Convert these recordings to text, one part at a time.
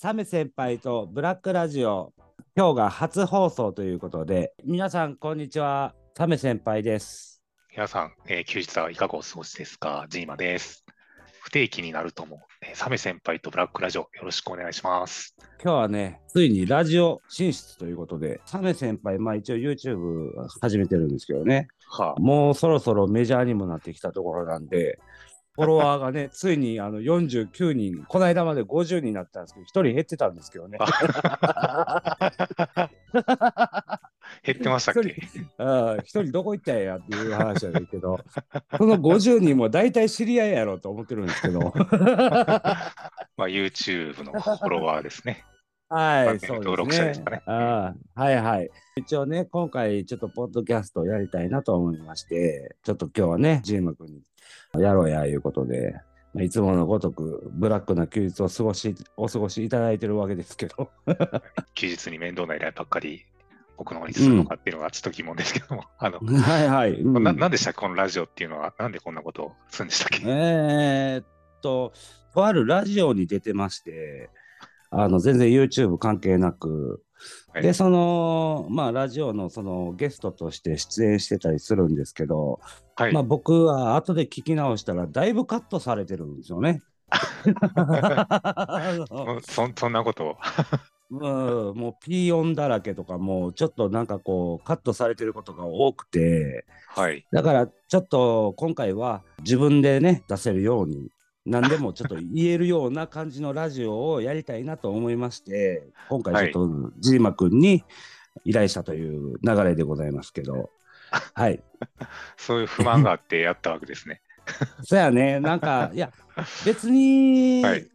サメ先輩とブラックラジオ今日が初放送ということで皆さんこんにちは。サメ先輩です。皆さん、えー休日はいかがお過ごしですか？ジーマです。不定期になるとも、えーサメ先輩とブラックラジオよろしくお願いします。今日はねついにラジオ進出ということでサメ先輩まあ一応 YouTube 始めてるんですけどね。はもうそろそろメジャーにもなってきたところなんでフォロワーがね ついにあの49人この間まで50人になったんですけど1人減ってたんですけどね。あ 減ってましたっけ？ああ一人どこ行ったんやっていう話なんだけど、この50人も大体知り合いやろと思ってるんですけど、まあ、YouTube のフォロワーですね。はい、そうですねすかね。ああはいはい。一応ね、今回ちょっとポッドキャストをやりたいなと思いまして、ちょっと今日はね、ジーマ君にやろうやいうことで、まあいつものごとくブラックな休日を過ごし、お過ごしいただいてるわけですけど、休日に面倒な依頼ばっかり僕の方にするのかっていうのがちょっと疑問ですけども、あの、はいはい。うんななんでしたっけこのラジオっていうのは、なんでこんなことをするんでしたっけ？えーっと、とあるラジオに出てまして、あの全然 YouTube 関係なく、はいで、その、まあ、ラジオのそのゲストとして出演してたりするんですけど、はい。まあ、僕は後で聞き直したら、だいぶカットされてるんですよね。そそんなことを。うんもうピー音だらけとか、もうちょっとなんかこう、カットされてることが多くて、はい。だからちょっと今回は自分でね出せるように何でもちょっと言えるような感じのラジオをやりたいなと思いまして今回ちょっとジーマくんに依頼したという流れでございますけど。はい。そういう不満があってやったわけですね。そやね。なんかいや別に、はい。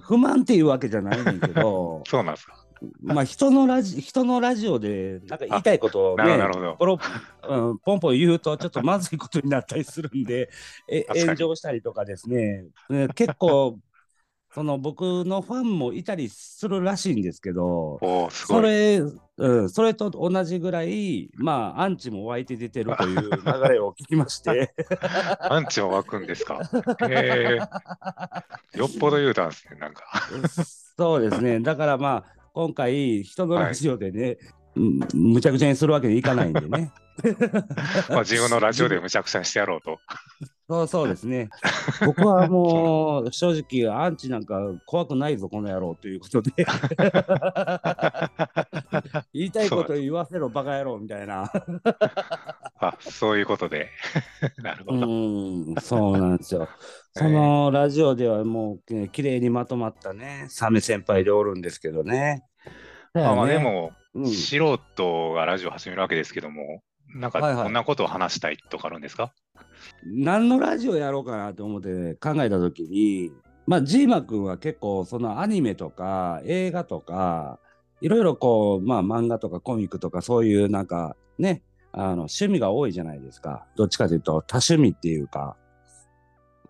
不満っていうわけじゃないねんけど。そうなんですか。まあ人のラジ人のラジオでなんか言いたいことをねなるほどポロうん、ポンポン言うとちょっとまずいことになったりするんでえ炎上したりとかですね、ね結構その僕のファンもいたりするらしいんですけど。それ,、うん、それと同じぐらいまあアンチも湧いて出てるという流れを聞きまして アンチも湧くんですか？へえ。よっぽど言うたんですね、なんか。そうですねだからまあ今回人のラジオでね、うんむちゃくちゃにするわけにいかないんでね。まあ、自分のラジオでむちゃくちゃにしてやろうと。そうそうですね。僕はもう正直アンチなんか怖くないぞこの野郎ということで言いたいこと言わせろバカ野郎みたいな。あ、そういうことで。なるほうど。んそうなんですよ。そのラジオではもうね綺麗にまとまったねサメ先輩でおるんですけどね。まあ、まあでも、うん。素人がラジオ始めるわけですけども、なんかはいはい。こんなことを話したいとかあるんですか、何のラジオやろうかなと思って考えた時にまあジーマくんは結構そのアニメとか映画とかいろいろこうまあ漫画とかコミックとかそういうなんかねあの趣味が多いじゃないですか。どっちかというと多趣味っていうか、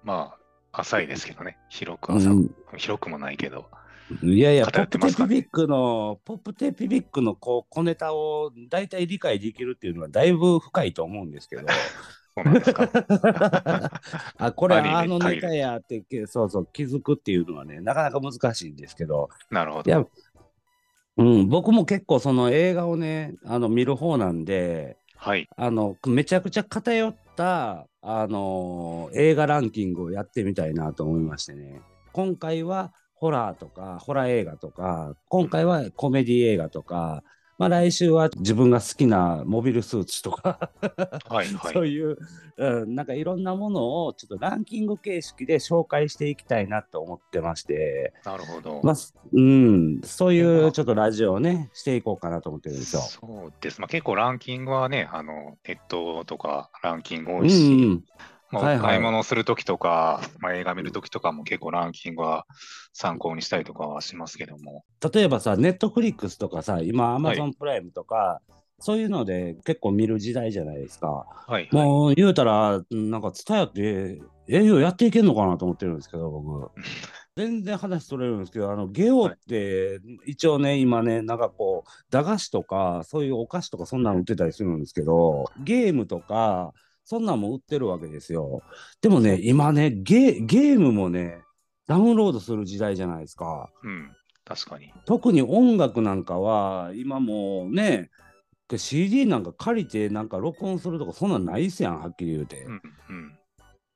まあ、浅いですけどね。広くう浅く、ん、広くもないけど。いやいやポ偏ップテピビックのポップテピビックのこう小ネタを大体理解できるっていうのはだいぶ深いと思うんですけど。あこれあのネタやってけそうそう気づくっていうのはねなかなか難しいんですけどなるほいやど。、うん、僕も結構その映画をねあの見る方なんではい。あのめちゃくちゃ偏ったあの映画ランキングをやってみたいなと思いましてね。今回はホラーとかホラー映画とか今回はコメディ映画とか、まあ、来週は自分が好きなモビルスーツとかはい。はい。そういう、うん、なんかいろんなものをちょっとランキング形式で紹介していきたいなと思ってまして、なるほど。まあ、すうん、そういうちょっとラジオをね、していこうかなと思ってるんですよ。そうです。まあ、結構ランキングはね、あの、ネットとかランキング多うんいし、うん、まあはいはい買い物するときとか、まあ、映画見るときとかも結構ランキングは参考にしたりとかはしますけども。例えばさ、ネットフリックスとかさ、今、アマゾはンプライムとか、そういうので結構見る時代じゃないですか。はい、はい。もう言うたら、うんなんか、ツタヤって営業やっていけんのかなと思ってるんですけど、僕。全然話取れるんですけど、あのゲオって一応ね、今ね、なんかこう、駄菓子とか、そういうお菓子とか、そんなの売ってたりするんですけど、ゲームとか、そんなんも売ってるわけですよ。でもね、今ね、ゲゲームもね、ダウンロードする時代じゃないですか。うん。確かに。特に音楽なんかは今もうね CD なんか借りてなんか録音するとかそんなんないっすやんはっきり言うて、うんうん。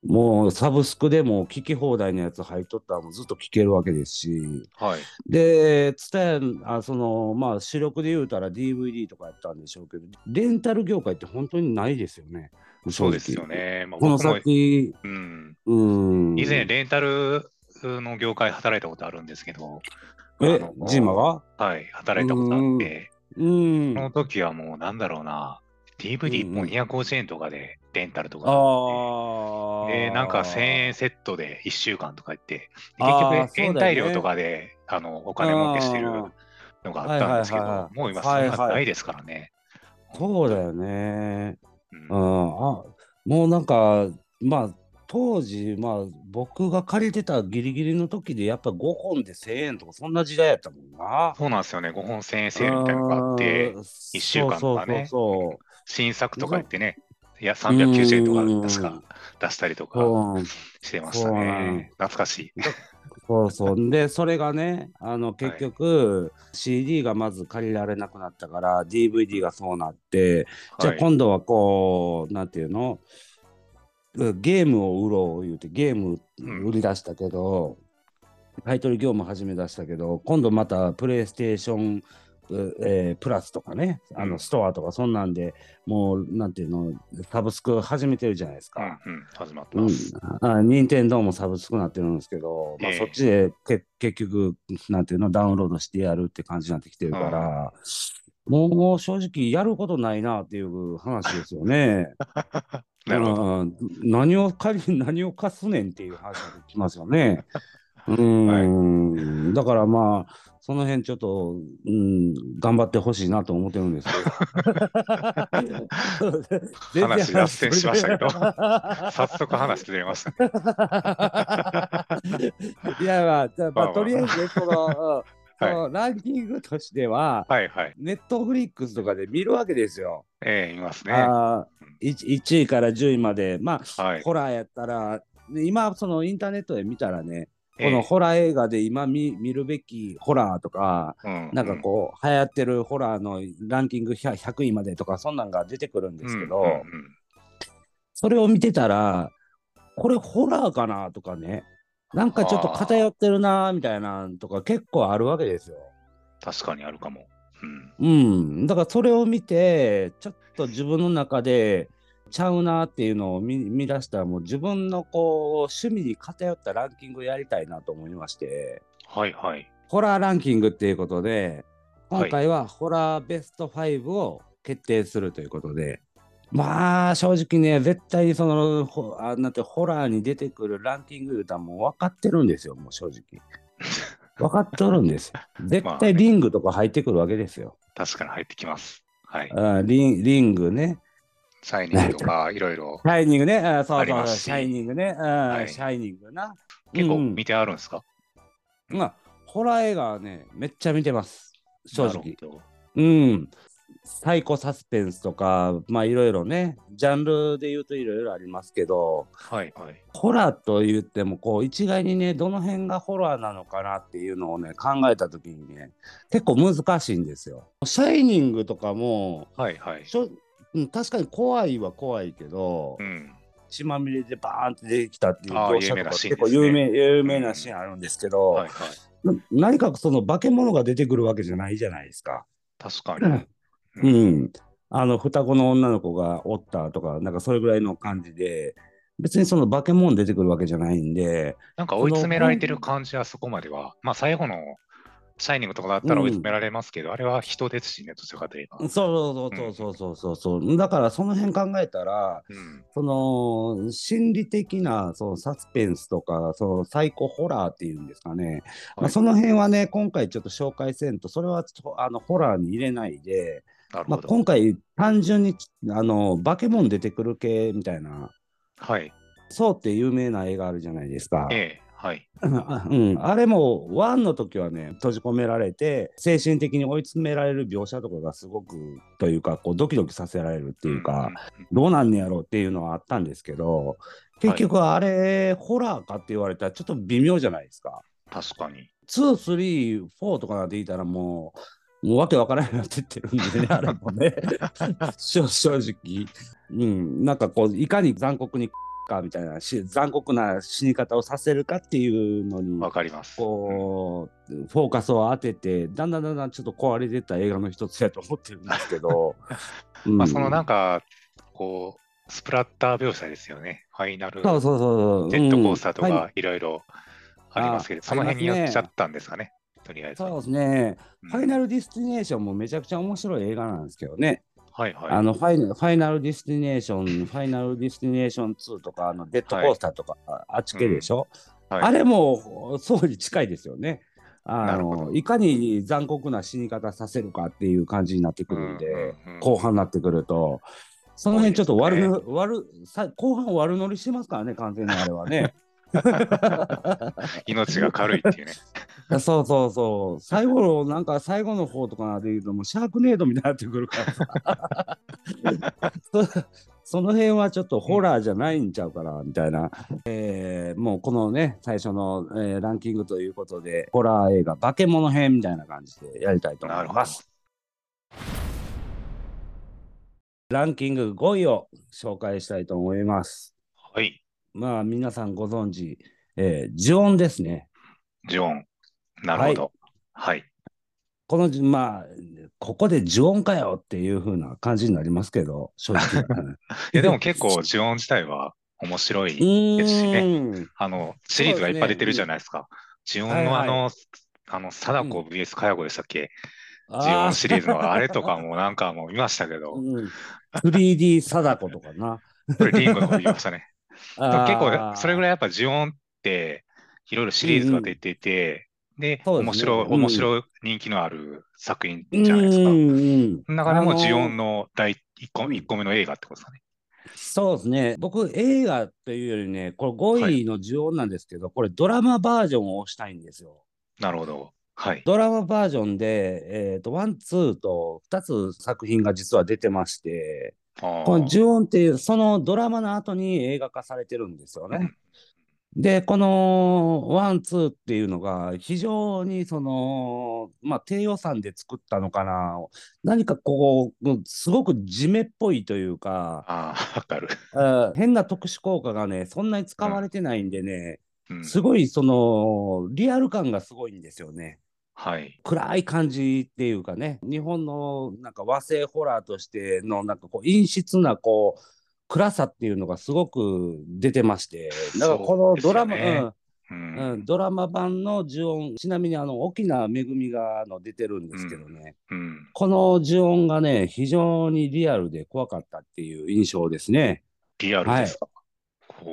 もうサブスクでも聴き放題のやつ入っとったらもうずっと聴けるわけですしはい。でツタヤあそのまあ主力で言うたら DVD とかやったんでしょうけどレンタル業界って本当にないですよねそうですよね。まあ、この先うん、うん。以前レンタルの業界働いたことあるんですけど、えジーマがは？い、働いたことあって、うん。その時はもうなんだろうな、DVD うんもう250円とかでレンタルとかで、なんか1000円セットで1週間とか言って、結局、延滞料とかであのお金儲けしてるのがあったんですけどもう今、そんはいはない。ないですからね。そうだよね。ううん。ん、あもうなんかまあ当時まあ僕が借りてたギリギリの時でやっぱ5本で1000円とかそんな時代やったもんな。そうなんですよね、5本1000円セールみたいなのがあって、うん一週間とかね。新作とか言ってね、いや、390円とうんか確か出したりとかしてましたね。懐かしい。そうそう。でそれがねあの結局、CD がまず借りられなくなったから DVD がそうなってじゃあはい。今度はこう、なんていうの？うゲームを売ろう言うてゲームうん。売り出したけど、買い取り業務始め出したけど今度またプレイステーション、うえープラスとかねあうんのストアとかそんなんでもうなんていうのサブスク始めてるじゃないですか。うんうん、始まってうんます。、あ任天堂もサブスクなってるんですけど、まあ、ええそっちでけ結局なんていうのダウンロードしてやるって感じになってきてるから、もう正直やることないなっていう話ですよね。なるほど。うん何を借り何を貸すねんっていう話がきますよね。うん、だからまあその辺ちょっと、うん、頑張ってほしいなと思ってるんですけど。話脱線しましたけど早速話ずれましたね。いやまあ、じゃあまあまあまあとりあえずね、その、はいのランキングとしては、はいはい。ネットフリックスとかで見るわけですよ。ええいますね。あー 1, 位から10位まで、まあ、はい。ホラーやったら、で今、そのインターネットで見たらね、ええこのホラー映画で今見見るべきホラーとか、うんなんかこう、流行ってるホラーのランキング 100, 100位までとか、そんなんが出てくるんですけど、うんうんうんそれを見てたら、これホラーかなとかね、なんかちょっと偏ってるなみたいなのとか結構あるわけですよ。確かにあるかも。うんうん。だからそれを見て、ちょっと自分の中でちゃうなっていうのを見見出したら、もう自分のこう趣味に偏ったランキングをやりたいなと思いまして、はいはい。ホラーランキングっていうことで、はい今回はホラーベスト5を決定するということで、まあ正直ね、絶対にそのほあなんてホラーに出てくるランキング言うたらもう分かってるんですよ、もう正直。分かっとるんですよ。絶 まあ対リングとか入ってくるわけですよ。確かに入ってきます。はい。あリンリングね。シャイニングとかいろいろシャイニングね。あそうそうシャイニングね。あいシャイニングな。結構うん見てあるんですか？まあ、ホラー映画はね、めっちゃ見てます。正直。うん。サイコサスペンスとか、まあいろいろね、ジャンルで言うといろいろありますけど、はいはい。ホラーと言っても、こう、一概にね、どの辺がホラーなのかなっていうのをね、考えたときにね、結構難しいんですよ。シャイニングとかも、はいはい。うん確かに怖いは怖いけど、うん。血まみれでバーンって出てきたっていう描写とか結構有名有名なシーンあるんですけど、はいはい。な何かその化け物が出てくるわけじゃないじゃないですか。確かに。うん。あの、双子の女の子がおったとか、なんかそれぐらいの感じで、別にその化け物出てくるわけじゃないんで、なんか追い詰められてる感じはそこまでは、まあ最後のシャイニングとかだったら追い詰められますけど、あれは人ですしね、どちらかといえば。そうそうそうそうそうそうそう、だからその辺考えたら、うん。その心理的なそのサスペンスとか、そのサイコホラーっていうんですかね、まあ、その辺はね、今回ちょっと紹介せんと、それはあのホラーに入れないで、まあ。今回単純にあの化け物出てくる系みたいな、はい。そうって有名な映画あるじゃないですか。ええ、はい。あうん、あれもワンの時はね閉じ込められて精神的に追い詰められる描写とかがすごくというかこうドキドキさせられるっていうか、んんんどうなんねやろうっていうのはあったんですけど結局あれ、ホラーかって言われたらちょっと微妙じゃないですか。確かに。2、3、4とかなっていたらもう、もうわけわからないなって言ってるんでね、あれもね。正正直。うん、なんかこう、いかに残酷にかみたいなし残酷な死に方をさせるかっていうのにわかります。こう、うん、フォーカスを当ててだんだんだんだんちょっと壊れてった映画の一つやと思ってるんですけど、うん、まあそのなんかこうスプラッター描写ですよね。ファイナル。そうそうそうジェットコースターとかいろいろありますけど、うん、その辺にやっちゃったんですかねとりあえず。そうですね、ファイナルディスティネーションもめちゃくちゃ面白い映画なんですけどねはいはい、あのファイファイナルディスティネーション、ファイナルディスティネーション2とか、あのデッドコースターとか、はい、あっち系でしょ、うん。はい、あれもソウに近いですよね。あのいかに残酷な死に方させるかっていう感じになってくるんで、うんうんうん、後半になってくると、その辺ちょっと悪、ね、悪さ後半悪乗りしてますからね、完全にあれはね。命が軽いっていうね。そうそうそう。最後の、なんか最後の方とかで言うと、もうシャークネードみたいになってくるからそ。その辺はちょっとホラーじゃないんちゃうかな、みたいな。えー、もうこのね、最初の、えー、ランキングということで、ホラー映画、化け物編みたいな感じでやりたいと思います。ランキング5位を紹介したいと思います。はい。まあ、皆さんご存知、えー、ジオンですね。ジオン。なるほど。はい。はい、この、まあ、ここでジオンかよっていう風な感じになりますけど、正直。いや、でも結構、ジオン自体は面白いですしね。あの、シリーズがいっぱい出てるじゃないですか。すね、ジオンのあの、はいはい、あの、貞子 VS かや子でしたっけ、うん、ジオンシリーズのあれとかもなんかもう見ましたけど。うん、3D 貞子とかな。これリングの方見ましたね。結構、それぐらいやっぱ呪怨って、いろいろシリーズが出てて、うんうん、で、面白い、面白い人気のある作品じゃないですか。うんうん、中でも呪怨の第 1, 個 ,1 個目の映画ってことですかね。そうですね。僕、映画っていうよりね、これ5位の呪怨なんですけど、はい、これドラマバージョンを推したいんですよ。なるほど。はい、ドラマバージョンで、えーと、 one、two と2つ作品が実は出てまして、この呪怨っていう、そのドラマの後に映画化されてるんですよね。で、この one、two っていうのが非常にその、まあ、低予算で作ったのかな。何かこう、すごく地味っぽいというか、あわかる変な特殊効果がね、そんなに使われてないんでね、うん、すごいその、リアル感がすごいんですよね。はい、暗い感じっていうかね。日本のなんか和製ホラーとしてのなんかこう陰湿なこう暗さっていうのがすごく出てまして。だからこのドラマ、ね、うん、うん、ドラマ版の呪音ちなみにあの沖縄めぐみがの出てるんですけどね、うん。うん、この呪音がね非常にリアルで怖かったっていう印象ですね。リアルですか、はい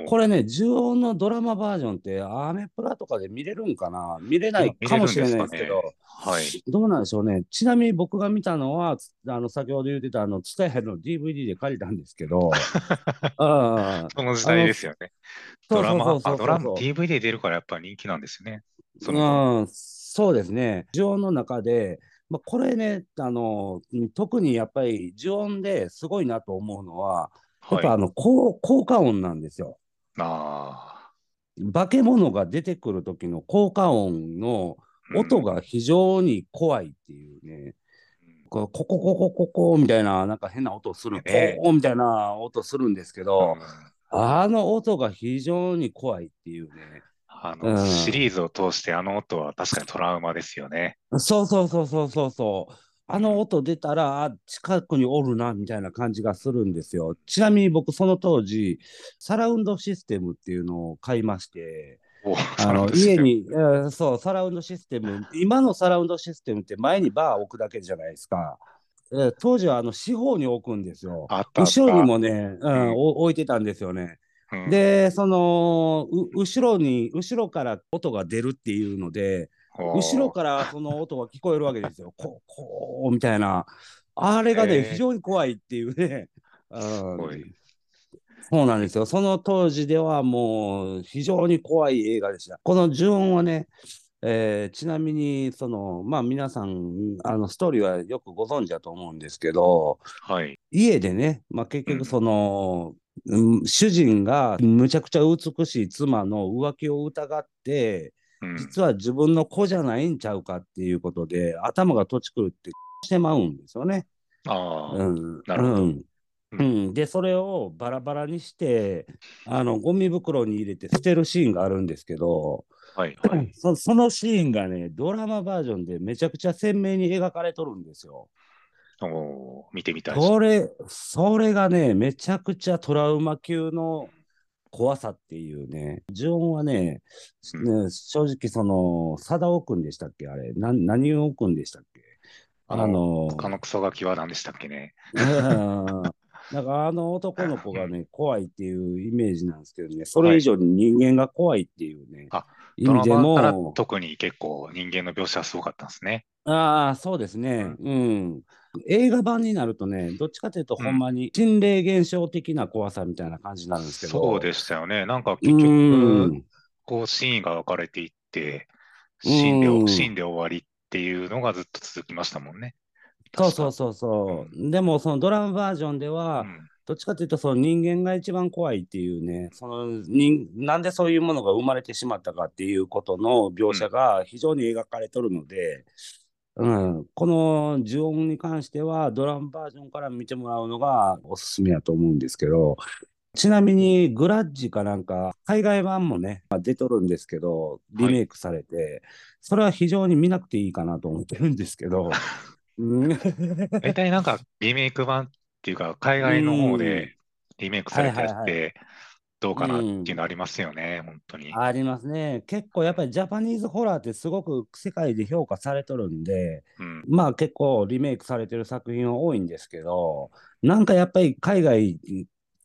これね、呪音のドラマバージョンってアメプラとかで見れるんかな？見れないかもしれないですけど、ね、はい、どうなんでしょうね？ちなみに僕が見たのは、あの先ほど言ってたあの、ツタヤの DVD で借りたんですけど、あその時代ですよね。ドラマ、ドラマ、DVD 出るからやっぱ人気なんですよね。そうん、そうですね。呪音の中で、まあ、これね、あの、特にやっぱり呪音ですごいなと思うのは、やっぱあの、効効果音なんですよ。あ化け物が出てくる時の効果音の音が非常に怖いっていうね。うん、ここここここみたいななんか変な音する、ね、コーみたいな音するんですけど、うん、あの音が非常に怖いっていうね。あの、うん、シリーズを通してあの音は確かにトラウマですよね。そうそうそうそうそうそう。あの音出たら、近くにおるな、みたいな感じがするんですよ。ちなみに僕、その当時、サラウンドシステムっていうのを買いまして、あの家に、えー、そう、サラウンドシステム、今のサラウンドシステムって前にバー置くだけじゃないですか。えー、当時はあの四方に置くんですよ。後ろにもね、うん、置いてたんですよね。うん、で、その後ろに、後ろから音が出るっていうので、後ろからその音が聞こえるわけですよ。こう、こう、みたいな。あれがね、非常に怖いっていうね。うん、そうなんですよ。その当時ではもう非常に怖い映画でした。この呪音はね、えー、ちなみにそのまあ皆さんあのストーリーはよくご存知だと思うんですけど、はい、家でね、まあ、結局その、うん、主人がむちゃくちゃ美しい妻の浮気を疑ってうん実は自分の子じゃないんちゃうかっていうことで、頭が土地狂って してまうんですよね。ああ、うん。なるほどうんうん、で、それをバラバラにして、あの、ゴミ袋に入れて捨てるシーンがあるんですけど、はいはい。そそのシーンがね、ドラマバージョンでめちゃくちゃ鮮明に描かれとるんですよ。おー見てみたい。これ、それがね、めちゃくちゃトラウマ級の怖さっていうね、ジオンはね、正直その、貞尾くんでしたっけ？あれ、な何をくんでしたっけ？あのあの、他のクソガキは何でしたっけね？うん。なんかあの男の子がね、怖いっていうイメージなんですけどね、それ以上に人間が怖いっていうね、あ意ドラ味でマからも、特に結構人間の描写はすごかったんですね。ああ、そうですね、うん。映画版になるとね、どっちかというと、うんほんまに心霊現象的な怖さみたいな感じになるんですけど、そうでしたよね。なんかう結局、ん、こうシーンが分かれていって、シーンでうんで終わりっていうのがずっと続きましたもんね。そうそうそうそう。でも、そのドラマバージョンでは、うんどっちかというと、その人間が一番怖いっていうね、その人なんでそういうものが生まれてしまったかっていうことの描写が非常に描かれとるので、うん。この呪音に関しては、ドラマバージョンから見てもらうのがおすすめやと思うんですけど、ちなみに、グラッジかなんか、海外版もね、まあ出とるんですけど、リメイクされて、それは非常に見なくていいかなと思ってるんですけど、う ん大体なんかリメイク版っていうか、海外の方うんでリメイクされたやつはいはいってどうかなっていうのありますよね、本当に。ありますね。結構やっぱりジャパニーズホラーってすごく世界で評価されとるんで、うん、まあ結構リメイクされてる作品は多いんですけど、なんかやっぱり海外、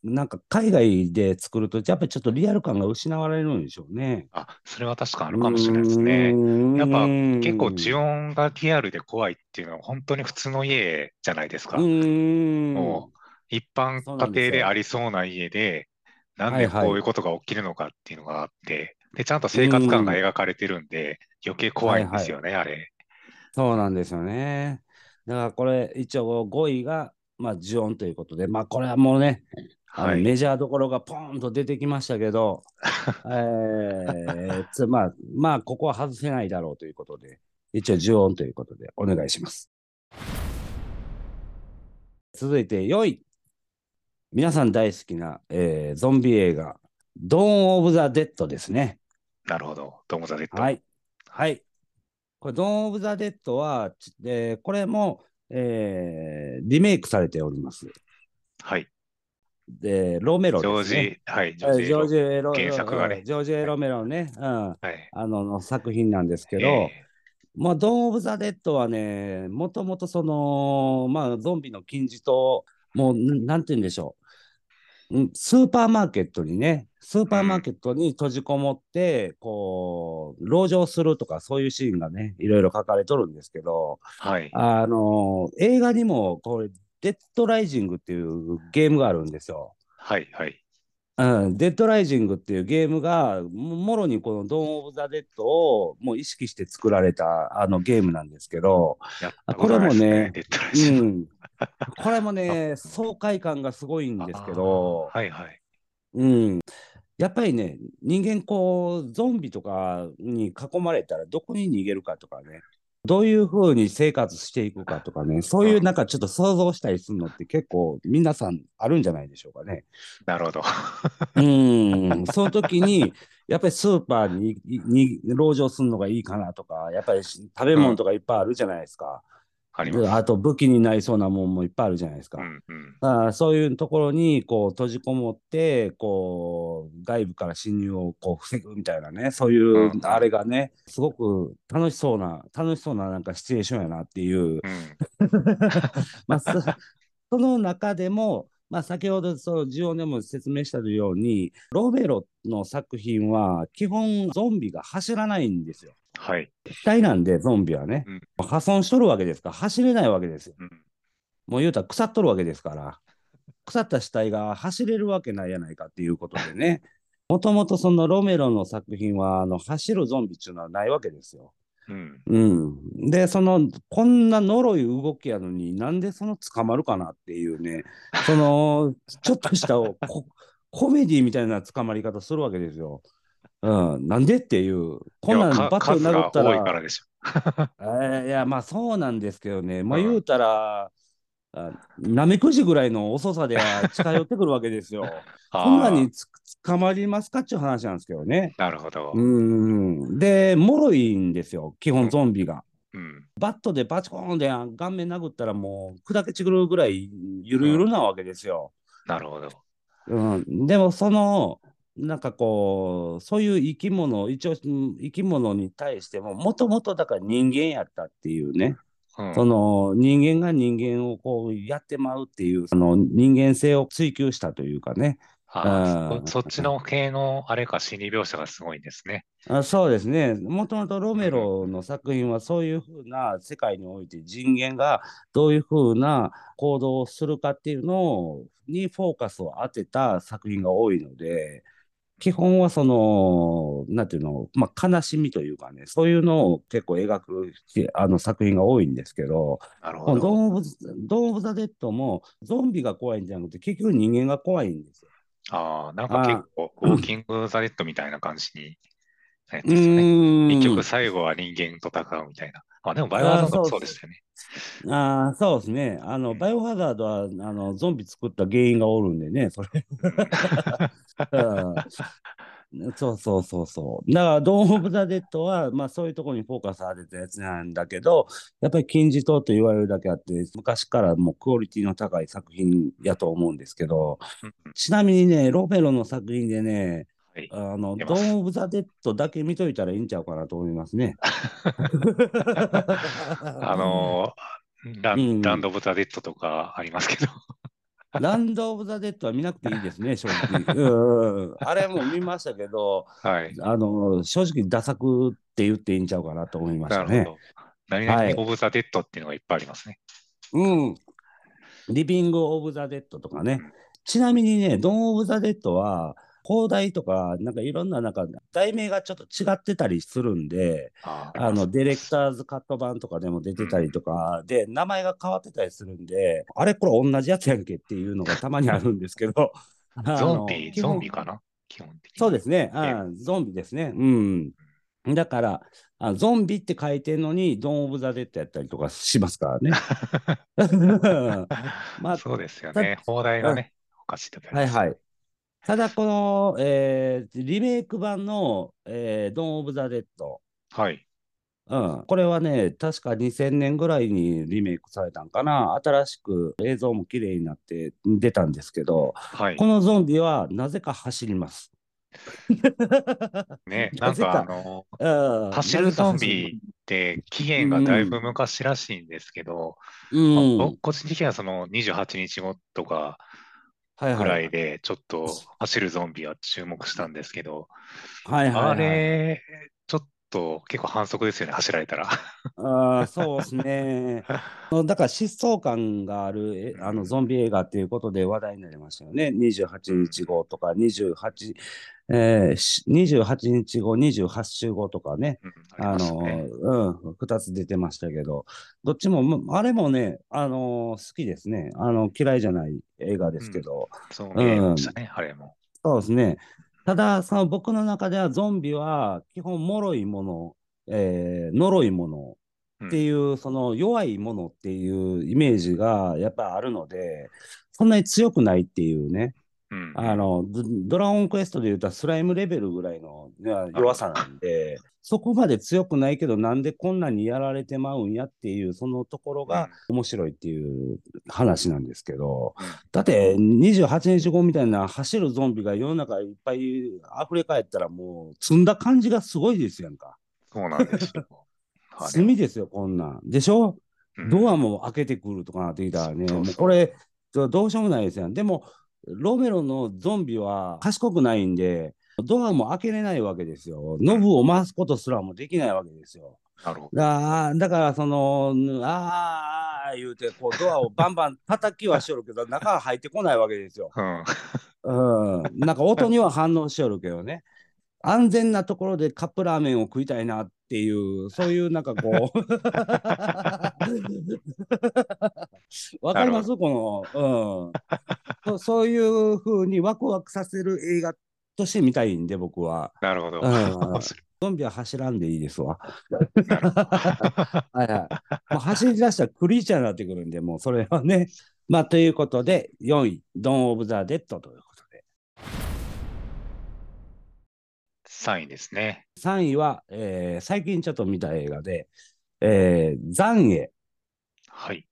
なんか海外で作ると、やっぱりちょっとリアル感が失われるんでしょうね。あ、それは確かあるかもしれないですね。やっぱ結構呪音がリアルで怖いっていうのは本当に普通の家じゃないですか。うん。も一般そうなんですよ家庭でありそうな家で、なんではいはいこういうことが起きるのかっていうのがあって、で、ちゃんと生活感が描かれてるんで、余計怖いんですよね、あれ。そうなんですよね。だからこれ、一応5位が、まあ、ジオンということで、まあこれはもうね、メジャーどころがポーンと出てきましたけど、えーつまあ、まあ、ここは外せないだろうということで、一応、呪音ということで、お願いします。続いて4位。皆さん大好きな、えーゾンビ映画、ドーン・オブ・ザ・デッドですね。なるほど。ドームザ・デッド。はい。はい。これ、ドーン・オブ・ザ・デッドは、ちえーこれも、えーリメイクされております。はい。で、ロメロジョー。ジ、はい、ジえョージエロ原作がねうんジョージ・エロメロね、うん、あはい。のの作品なんですけど、えまあ、ドーン・オブ・ザ・デッドはね、もともとその、まあ、ゾンビの金字塔、もう、んなんて言うんでしょう。うんスーパーマーケットにね、スーパーマーケットに閉じこもって、こう、籠城するとか、そういうシーンがね、いろいろ書かれとるんですけど、ーはい。あの映画にも、これ、デッドライジングっていうゲームがあるんですよ。はい。はい。うん、デッドライジングっていうゲームがももろにこのドーン・オブ・ザ・デッドをもう意識して作られたあのゲームなんですけど、やったことないですね。うん、これもね爽快感がすごいんですけど、はいはい。うん、やっぱりね人間こうゾンビとかに囲まれたらどこに逃げるかとかねどういうふうに生活していくかとかねそういうなんかちょっと想像したりするのって結構皆さんあるんじゃないでしょうかね。なるほど。うん、その時に、やっぱりスーパーににに籠城するのがいいかなとか、やっぱりし食べ物とかいっぱいあるじゃないですか。あと武器になりそうなもんもいっぱいあるじゃないですか。うんうん。あそういうところにこう閉じこもってこう外部から侵入をこう防ぐみたいなねそういううんあれがねすごく楽しそうな楽しそうななんかシチュエーションやなっていううん。まあ、そその中でも、まあ、先ほどそうジオンでも説明したようにロベロの作品は基本ゾンビが走らないんですよ。はい。機体なんでゾンビはね、うん破損しとるわけですから走れないわけですよ。うん。もう言うたら腐っとるわけですから腐った死体が走れるわけないやないかっていうことでね もともとそのロメロの作品はあの走るゾンビっていうのはないわけですよ。うん。うん、でそのこんな呪い動きやのになんでその捕まるかなっていうねそのちょっとしたココメディみたいな捕まり方するわけですよ。うん、なんでっていう、こんなんバット殴ったら。多いからでしょ。えいや、まあそうなんですけどね、まあ言うたら、なめくじぐらいの遅さでは近寄ってくるわけですよ。こんなに捕まりますかっていう話なんですけどね。なるほど。うんで、もろいんですよ、基本ゾンビが。うん、バットでバチコーンで顔面殴ったらもう砕けちぐるぐらいゆるゆるなわけですよ。うん、なるほど。うん、でもそのなんかこうそういう生き物一応生き物に対してももともとだから人間やったっていうね、うん、その人間が人間をこうやってまうっていうその人間性を追求したというかね、あそそっちの系のあれか心理描写がすごいですね。あそうですね。もともとロメロの作品はそういうふうな世界において人間がどういうふうな行動をするかっていうのにフォーカスを当てた作品が多いので、基本はその、なんていうの、まあ、悲しみというかね、そういうのを結構描くあの作品が多いんですけど、なるほどドーム・オブ・ドームザ・デッドもゾンビが怖いんじゃなくて、結局人間が怖いんですよ。ああ、なんか結構、ウォーキング・ザ・レッドみたいな感じに、ね。結局最後は人間と戦うみたいな。あ、でもバイオハザードもそうですよね。ああ、そうですね。あの、バイオハザードは、あの、ゾンビ作った原因がおるんでね、それ。そうそうそうそう。だから、ドーン・オブ・ザ・デッドは、まあそういうところにフォーカスされたやつなんだけど、やっぱり金字塔と言われるだけあって、昔からもうクオリティの高い作品やと思うんですけど、ちなみにね、ロメロの作品でね、はい、あの、ドーン・オブ・ザ・デッドだけ見といたらいいんちゃうかなと思いますね。あのラン、ランド・オブ・ザ・デッドとかありますけど。ランド・オブ・ザ・デッドは見なくていいですね、正直。うん、あれも見ましたけど、はい、あの正直、駄作って言っていいんちゃうかなと思いましたね。なるほど。何々、はい、オブ・ザ・デッドっていうのがいっぱいありますね。うん。リビング・オブ・ザ・デッドとかね。うん、ちなみにね、ドーン・オブ・ザ・デッドは、邦題とか、なんかいろんな、なんか題名がちょっと違ってたりするんで、あの、ディレクターズカット版とかでも出てたりとか、で、名前が変わってたりするんで、あれこれ同じやつやんけっていうのがたまにあるんですけど。ゾンビ、ゾンビかな？基本的に。そうですね。あゾンビですね。うん。だからあ、ゾンビって書いてるのに、ドン・オブ・ザ・デッドやったりとかしますからね。まあ、そうですよね。放題がね、おかしいとはいはい。ただ、この、えー、リメイク版の、えー、ドン・オブ・ザ・デッド。はい。うん、これはね、確か2000年ぐらいにリメイクされたんかな。新しく映像も綺麗になって出たんですけど、はい、このゾンビはなぜか走ります。ね、なんかあの、うん、走るゾンビって期限がだいぶ昔らしいんですけど、うんまあ、個人的にはその28日後とか、ぐらいで、ちょっと走るゾンビは注目したんですけど、はいはい、はい、あれ、と結構反則ですよね、走られたら。あそうですね。だから疾走感があるあのゾンビ映画っていうことで話題になりましたよね。28日後とか28、えー、28日後、28週後とかね、うん、あの、うん、2つ出てましたけど、どっちも、あれもね、あのー、好きですね。あの、嫌いじゃない映画ですけど。うん、そう見えましたね、あれも。そうですね。ただ、その僕の中ではゾンビは基本脆いもの、えー、呪いものっていう、うん、その弱いものっていうイメージがやっぱあるので、そんなに強くないっていうね。あのドラゴンクエストでいうとスライムレベルぐらいの弱さなんで、そこまで強くないけど、なんでこんなにやられてまうんやっていう、そのところが面白いっていう話なんですけど、だって28日後みたいな走るゾンビが世の中いっぱい溢れ返ったら、もう積んだ感じがすごいですやんか。そうなんですよ。罪ですよ、こんなん。でしょ、うん、ドアも開けてくるとかなって言ったらね、もうこれ、どうしようもないですやん。でも、ロメロのゾンビは賢くないんで、ドアも開けれないわけですよ。ノブを回すことすらもできないわけですよ。なるほどだだから、その、ああ言うて、こうドアをバンバン叩きはしよるけど、中は入ってこないわけですよ。うん、うん。なんか音には反応しよるけどね。安全なところでカップラーメンを食いたいなっていう、そういうなんかこう わかります？この、うんそ。そういうふうにワクワクさせる映画っとしてみたいんで、僕は。なるほど。うんゾンビは走らんでいいですわ。はいはい。もう走り出したらクリーチャーになってくるんで、もうそれはね。まあ、ということで、4位、ドン・オブ・ザ・デッドということで。3位ですね。3位は、えー最近ちょっと見た映画で、えー、残影。はい。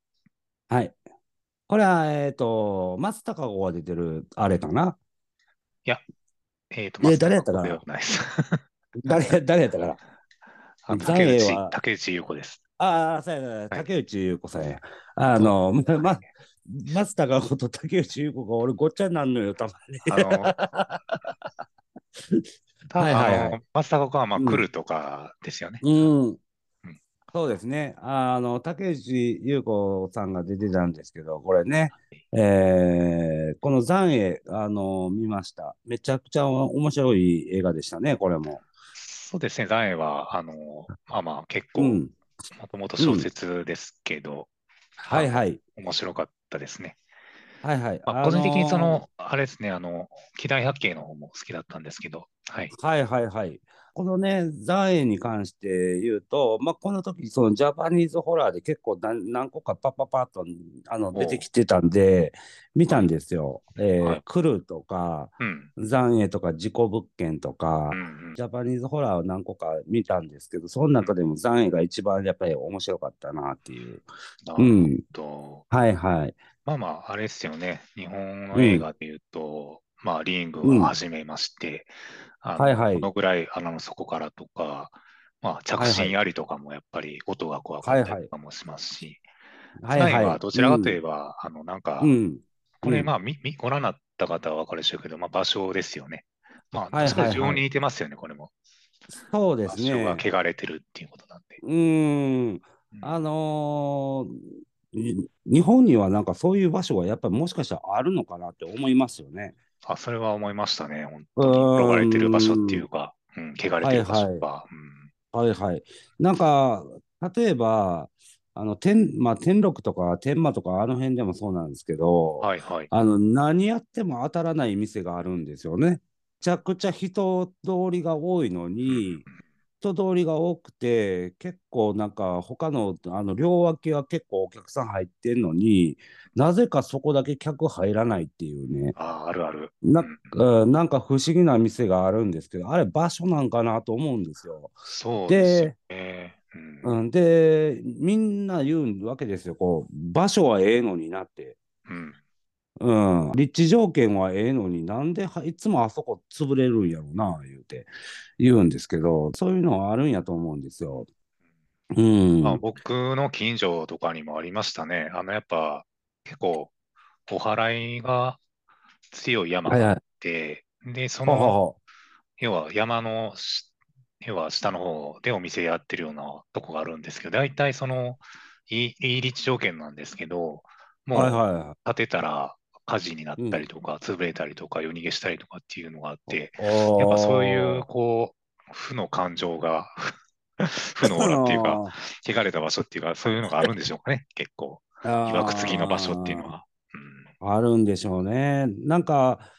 はい。これは、えっ、と、松たか子が出てる、あれかな？えっ、と、え誰やったかな？ではないです。誰、誰やったかな？竹内竹内優子です。ああ、そうやな、竹内優子さんや。あの、ま、ま、松たか子と竹内優子が俺ごっちゃになるのよ、たまに。あの、たはいはいはい松坂子はまあうん来るとかですよね。うん。そうですね。あの、竹内優子さんが出てたんですけど、これね、えーこの残影、あの、見ました。めちゃくちゃ面白い映画でしたね、これも。そうですね。残影は、あの、まあまあ結構、うん。もともと小説ですけど、はいはい。面白かったですね。はいはい。まあ、個人的にその、あれですね、あの、機代百景の方も好きだったんですけど、はい。はいはいはい。このね、残影に関して言うと、まあ、この時、そのジャパニーズホラーで結構何何個かパッパッパッとあのお出てきてたんで、見たんですよ。えーはい来るとか、うん。残影とか事故物件とか、うんうんジャパニーズホラーを何個か見たんですけど、その中でも残影が一番やっぱり面白かったなっていう。うん。はいはい。まあまあ、あれですよね。日本の映画で言うと、まあ、リングを始めまして、あのはいはいこのぐらい穴の底からとか、まあ、着信ありとかもやっぱり音が怖かったりとかもしますし、はいは。はいどちらかといえば、あの、なんかう、ん。これ、うんまあ、み、みご覧になった方は分かるでしょうけど、まあ、場所ですよね。まあ、確かに非常に似てますよね、これも。そうです場所がね。汚れてるっていうことなんで。うーん。あのーい日本にはなんかそういう場所がやっぱりもしかしたらあるのかなって思いますよね。あ、それは思いましたね。本当に転がれてる場所っていうか、うん、汚れてる場所が。はいはい。なんか、例えば、あの、天、まあ、天禄とか天満とかあの辺でもそうなんですけど、うんはいはい。あの、何やっても当たらない店があるんですよね。めちゃくちゃ人通りが多いのに、人通りが多くて、結構なんか他のあの両脇は結構お客さん入ってんのになぜかそこだけ客入らないっていうね。あ、あるある。なうんうんなんか不思議な店があるんですけど、あれ場所なんかなと思うんですよ。そうですよね。うんうん、で、みんな言うわけですよ。こう、場所はええのになって。うんうん、立地条件はええのになんではいつもあそこ潰れるんやろな、言うて言うんですけど、そういうのはあるんやと思うんですよ。うん。まあ、僕の近所とかにもありましたね。あの、やっぱ結構お祓いが強い山があはいはい。って、で、そほうほうの、ほ要は山のし、要は下の方でお店やってるようなとこがあるんですけど、大体その、いい、いい立地条件なんですけど、う。もはいうはいは建てたら火事になったりとか、潰れたりとか、夜逃げしたりとかっていうのがあって、い。ややっぱそういう、こう、負の感情が、負のオーラっていうか、汚れた場所っていうか、そういうのがあるんでしょうかね、結構。いわくつきの場所っていうのは。うんあるんでしょうね。なんか、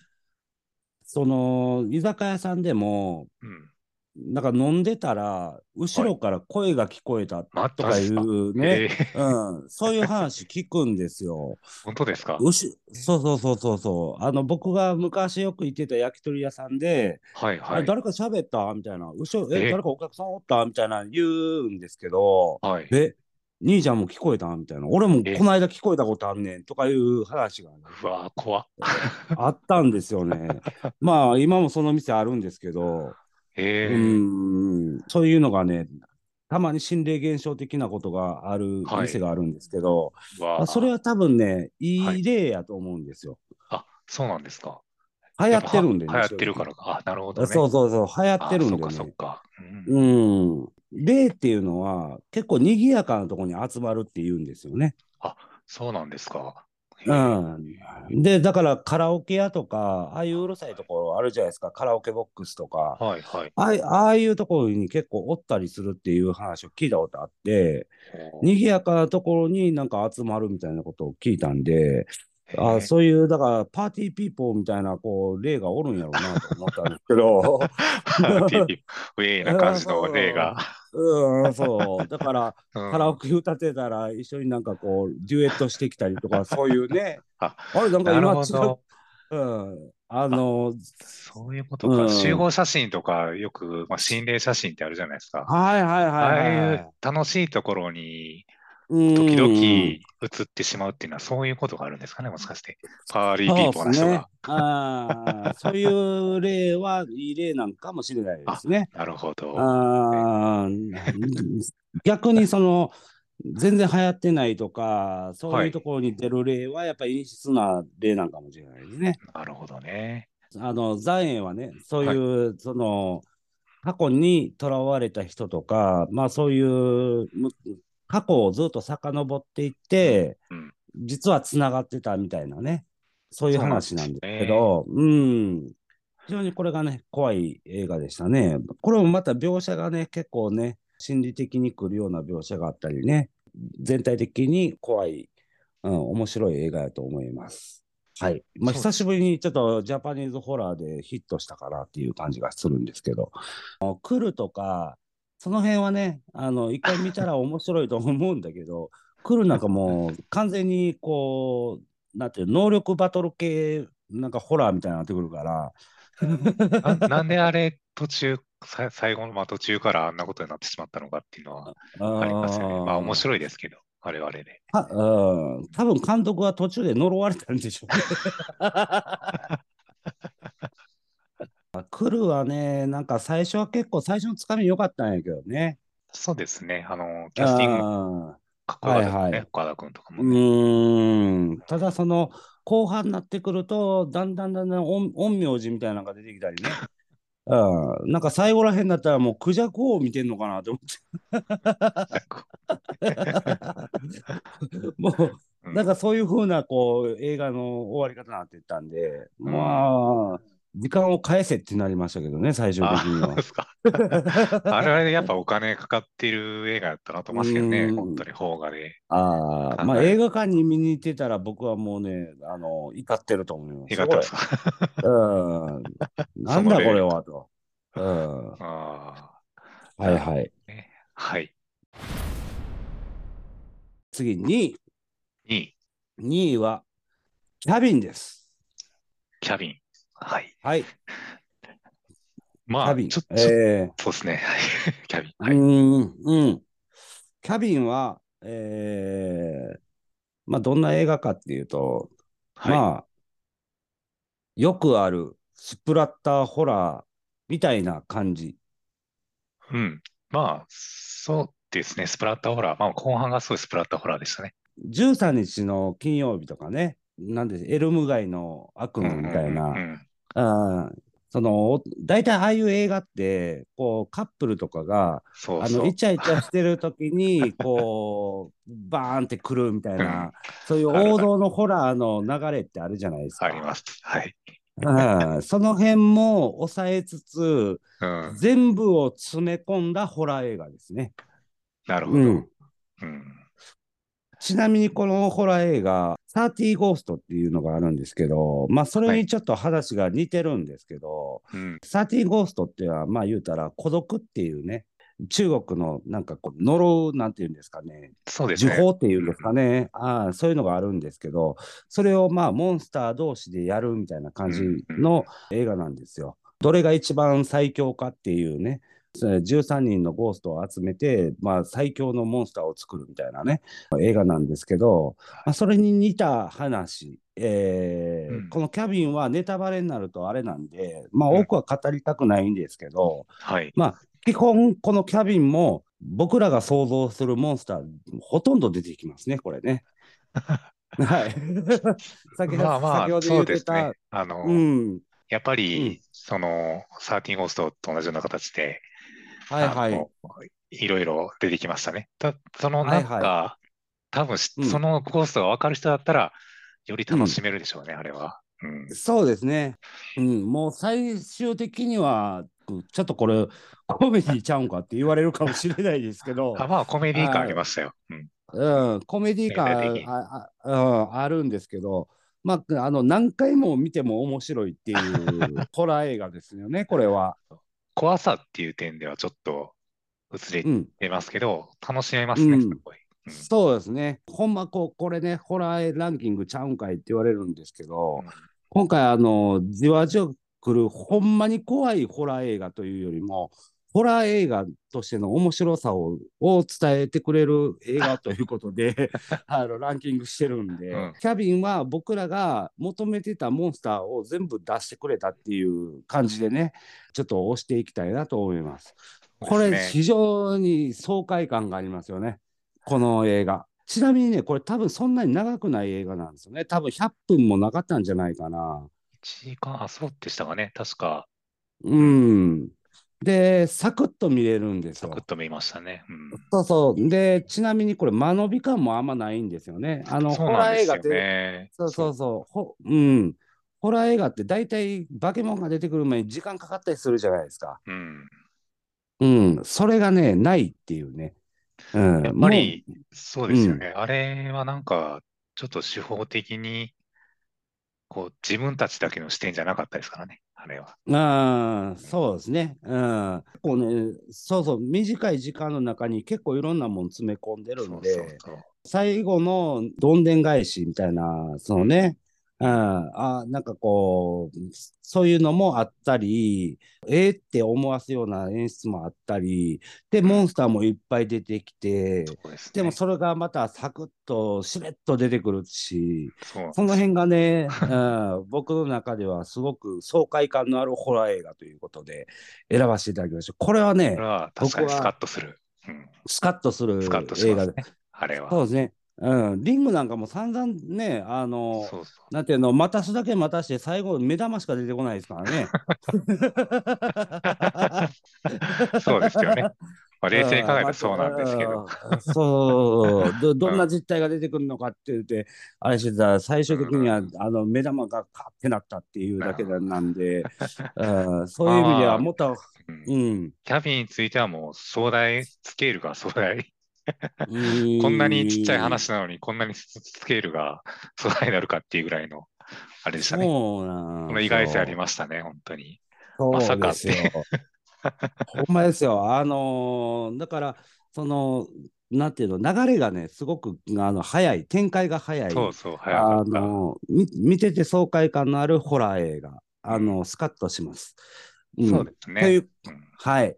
その、居酒屋さんでも、うん。なんか飲んでたら、後ろから声が聞こえたまとかいうね、えーうん、そういう話聞くんですよ。本当ですか？うしそうそうそうそうそう。あの、僕が昔よく行ってた焼き鳥屋さんで、はいはい。誰か喋ったみたいな、後ろ、え、え？誰かお客さんおったみたいな言うんですけど、はい。え、兄ちゃんも聞こえたみたいな、俺もえ？この間聞こえたことあんねんとかいう話がね、うわー怖っ。あったんですよね。まあ、今もその店あるんですけど、うえー、ん、そういうのがね、たまに心霊現象的なことがあるはい店があるんですけど、わあそれは多分ね、いはいい例やと思うんですよ。あ、そうなんですか。流行ってるんでね。流行ってるからか。あ、なるほどね。そうそうそう、流行ってるんであそっかそっね。か。うんうん。霊っていうのは結構賑やかなところに集まるって言うんですよね。そうなんですか。へうーん。で、だからカラオケ屋とか、ああいううるさいところあるじゃないですか、カラオケボックスとか。はいはい。ああいああいうところに結構おったりするっていう話を聞いたことあって、賑やかなところになんか集まるみたいなことを聞いたんで、あそういう、だからパーティーピーポーみたいなこう霊がおるんやろうなと思ったんですけど。パーティーピーポー、ウェイな感じの霊が。うん、そう。だから、うん、カラオケ歌ってたら一緒になんかこう、デュエットしてきたりとか、そういうね。ああれ、なんか今違う。うん。あのそういうことか、うん、集合写真とかよく、まあ、心霊写真ってあるじゃないですか。はいはいはい、はい、ああいう楽しいところに時々映ってしまうっていうのはそういうことがあるんですかね、もしかして。パーリーピーポーな人が。ね、あそういう霊はいい霊なんかもしれないですね。なるほど。あ逆にその全然流行ってないとか、そういうところに出る例はやっぱり陰湿な例なんかもしれないですね。なるほどね。あの、残影はね、そういう、はい、その、過去にとらわれた人とか、まあそういう過去をずっと遡っていって、うん、実はつながってたみたいなね、そういう話なんですけど、う、ね、ん、非常にこれがね、怖い映画でしたね。これもまた描写がね、結構ね、心理的に来るような描写があったりね、全体的に怖い、うん、面白い映画やと思います。はい。まあ、久しぶりにちょっとジャパニーズホラーでヒットしたかなっていう感じがするんですけど、来るとか、その辺はね、あの、一回見たら面白いと思うんだけど、来るなんかもう完全にこう、なんていう能力バトル系、なんかホラーみたいになってくるから。ななんであれ途中さ最後の、まあ、途中からあんなことになってしまったのかっていうのはありますよね。まあ面白いですけど、我々で。あうん、多分監督は途中で呪われたんでしょうね。来るはね、なんか最初は結構、最初のつかみ良かったんやけどね。そうですね。あの、キャスティング、かっこよかったですね、岡田君とかも、ね、うん。ただ、その、後半になってくると、だんだんだんだん陰陽師みたいなのが出てきたりね。うん、なんか最後らへんだったらもうクジャクを見てんのかなと思って。もう、なんかそういうふうなこう映画の終わり方になっていったんで、まあ、時間を返せってなりましたけどね、最終的には。あ れはやっぱお金かかってる映画やったなと思いますけどね、本当に邦画で。ああ、まあ映画館に見に行ってたら僕はもうね、あの、怒ってると思います。怒ってますか？うん。なんだこれはと。うん。あはいはい。はい。次、2位。2位。2位は、キャビンです。キャビン。はい。はい。まあ、ちょっと、えー、そうですね。キャビン。はい、うん、うん。キャビンは、えー、まあ、どんな映画かっていうと、はい、まあ、よくあるスプラッターホラーみたいな感じ。うん。まあ、そうですね。スプラッターホラー。まあ、後半がすごいスプラッターホラーでしたね。13日の金曜日とかね、なんでエルム街の悪夢みたいな、あその大体ああいう映画ってこうカップルとかがあのイチャイチャしてる時に こうバーンってくるみたいな、うん、そういう王道のホラーの流れってあるじゃないですか。あります。はい。あその辺も抑えつつ、うん、全部を詰め込んだホラー映画ですね。なるほど。うん、うんちなみにこのホラー映画、サーティーゴーストっていうのがあるんですけど、まあそれにちょっと話が似てるんですけど、サーティーゴーストっていうのは、まあ言うたら孤独っていうね、中国のなんかこう呪うなんていうんですかね、そうですね。呪法っていうんですかね、うん、あそういうのがあるんですけど、それをまあモンスター同士でやるみたいな感じの映画なんですよ。どれが一番最強かっていうね、13人のゴーストを集めて、まあ、最強のモンスターを作るみたいなね、映画なんですけど、まあ、それに似た話、えー、うん、このキャビンはネタバレになるとあれなんで、まあ、多くは語りたくないんですけど、はい、まあ、基本、このキャビンも、僕らが想像するモンスター、ほとんど出てきますね、これね。はい。先まあまあ、先ほど言ってた、ね、あの、うん、やっぱり、うん、その、サーティンゴーストと同じような形で、はいはい。いろいろ出てきましたね。たそのなんか、はいはい、多分、うん、そのコースが分かる人だったら、より楽しめるでしょうね、うん、あれは。うん、そうですね。うん、もう最終的には、ちょっとこれ、コメディちゃうんかって言われるかもしれないですけど。あ まあ、コメディ感ありましたよ。うん、うん、コメディ感あああるんですけど、まあ、あの何回も見ても面白いっていう ホラー映画ですよね、これは。怖さっていう点ではちょっと薄れてますけど、うん、楽しめますね、すごい。うん、そうですね。ほんまこう、これね、ホラーランキングちゃうんかいって言われるんですけど、うん、今回、あの、じわじわくる、ほんまに怖いホラー映画というよりも、ホラー映画としての面白さをを伝えてくれる映画ということで あのランキングしてるんで、うん、キャビンは僕らが求めてたモンスターを全部出してくれたっていう感じでねちょっと押していきたいなと思います。これ非常に爽快感がありますよねこの映画。ちなみにねこれ多分そんなに長くない映画なんですよね多分100分もなかったんじゃないかな。1時間あそうでしたかね確か。うん。で、サクッと見れるんですよ。サクッと見ましたね。うん、そうそう。で、ちなみにこれ、間延び感もあんまないんですよね。あの、ホラー映画って、そうそうそうほ、うん。ホラー映画って大体化け物が出てくる前に時間かかったりするじゃないですか。うん。うん、それがね、ないっていうね。うん、やっぱり、そうですよね。うん、あれはなんか、ちょっと手法的に、こう、自分たちだけの視点じゃなかったですからね。あれは。ああ、そうですね。うん。こうね、そうそう、短い時間の中に結構いろんなもん詰め込んでるんで、そうそうそう最後のどんでん返しみたいな、そのね、うん、あなんかこう、そういうのもあったり、えー、って思わすような演出もあったり、で、モンスターもいっぱい出てきて、でね、でもそれがまたサクッとしれっと出てくるし、その辺がね、うん、僕の中ではすごく爽快感のあるホラー映画ということで選ばせていただきました。これはね、僕はスカッとする。うん、スカッとする映画で、ね、あれは。そうですね。うん、リングなんかも散々ね、あの、そうそう。なんていうの、待たすだけ待たして、最後、目玉しか出てこないですからね。そうですよね。まあ、冷静に考えたらそうなんですけど。そう。ど、どんな実態が出てくるのかって言って、あれしてた最終的には、あの目玉がカッてなったっていうだけなんで、うん、そういう意味ではもっと、うん、キャビンについてはもう壮大、スケールが壮大。こんなにちっちゃい話なのに、こんなにスケールが 壮大になるかっていうぐらいの、あれでしたね。この意外性ありましたね、本当に。まさかって。ほんまですよ。あのー、だから、その、なんていうの、流れがね、すごくあの早い、展開が早い。そうそう、早あの見見てて爽快感のあるホラー映画。あの、うん、スカッとします。うん、そうですね。という、うん、はい。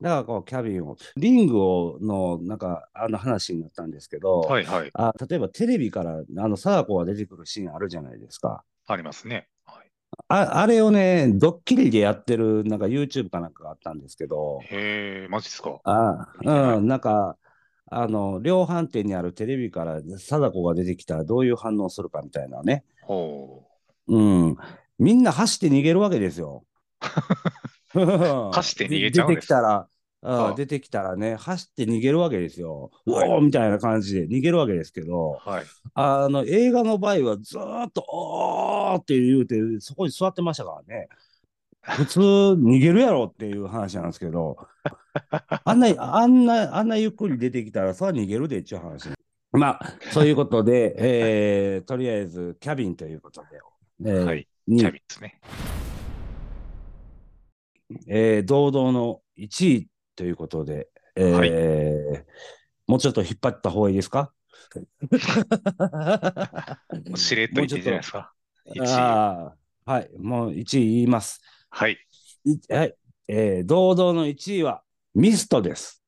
だからこうキャビンをリングをのなんかあの話になったんですけど、はいはい、あ例えばテレビからあの貞子が出てくるシーンあるじゃないですか。ありますね。はい、ああれをね、ドッキリでやってるなんか YouTube かなんかがあったんですけど。へえ、マジっすか？あうん、なんか、あの量販店にあるテレビから貞子が出てきたらどういう反応するかみたいなね。ほう。うん。みんな走って逃げるわけですよ。走って逃げちゃうんです出てきたら、あ出てきたらね、走って逃げるわけですよ。はい、おーみたいな感じで逃げるわけですけど、はい、あの映画の場合はずっと、おーって言うて、そこに座ってましたからね。普通逃げるやろっていう話なんですけど、あんな、あんな、あんなゆっくり出てきたら、そは逃げるでっていう話。まあ、そういうことで、えー、とりあえず、キャビンということで。えー、はい、キャビンですね。えー、堂々の1位ということで、えー、はい、もうちょっと引っ張った方がいいですか？しれっと1位じゃないですか。1位。はい、もう1位言います。はい。はい、えー、堂々の1位はミストです。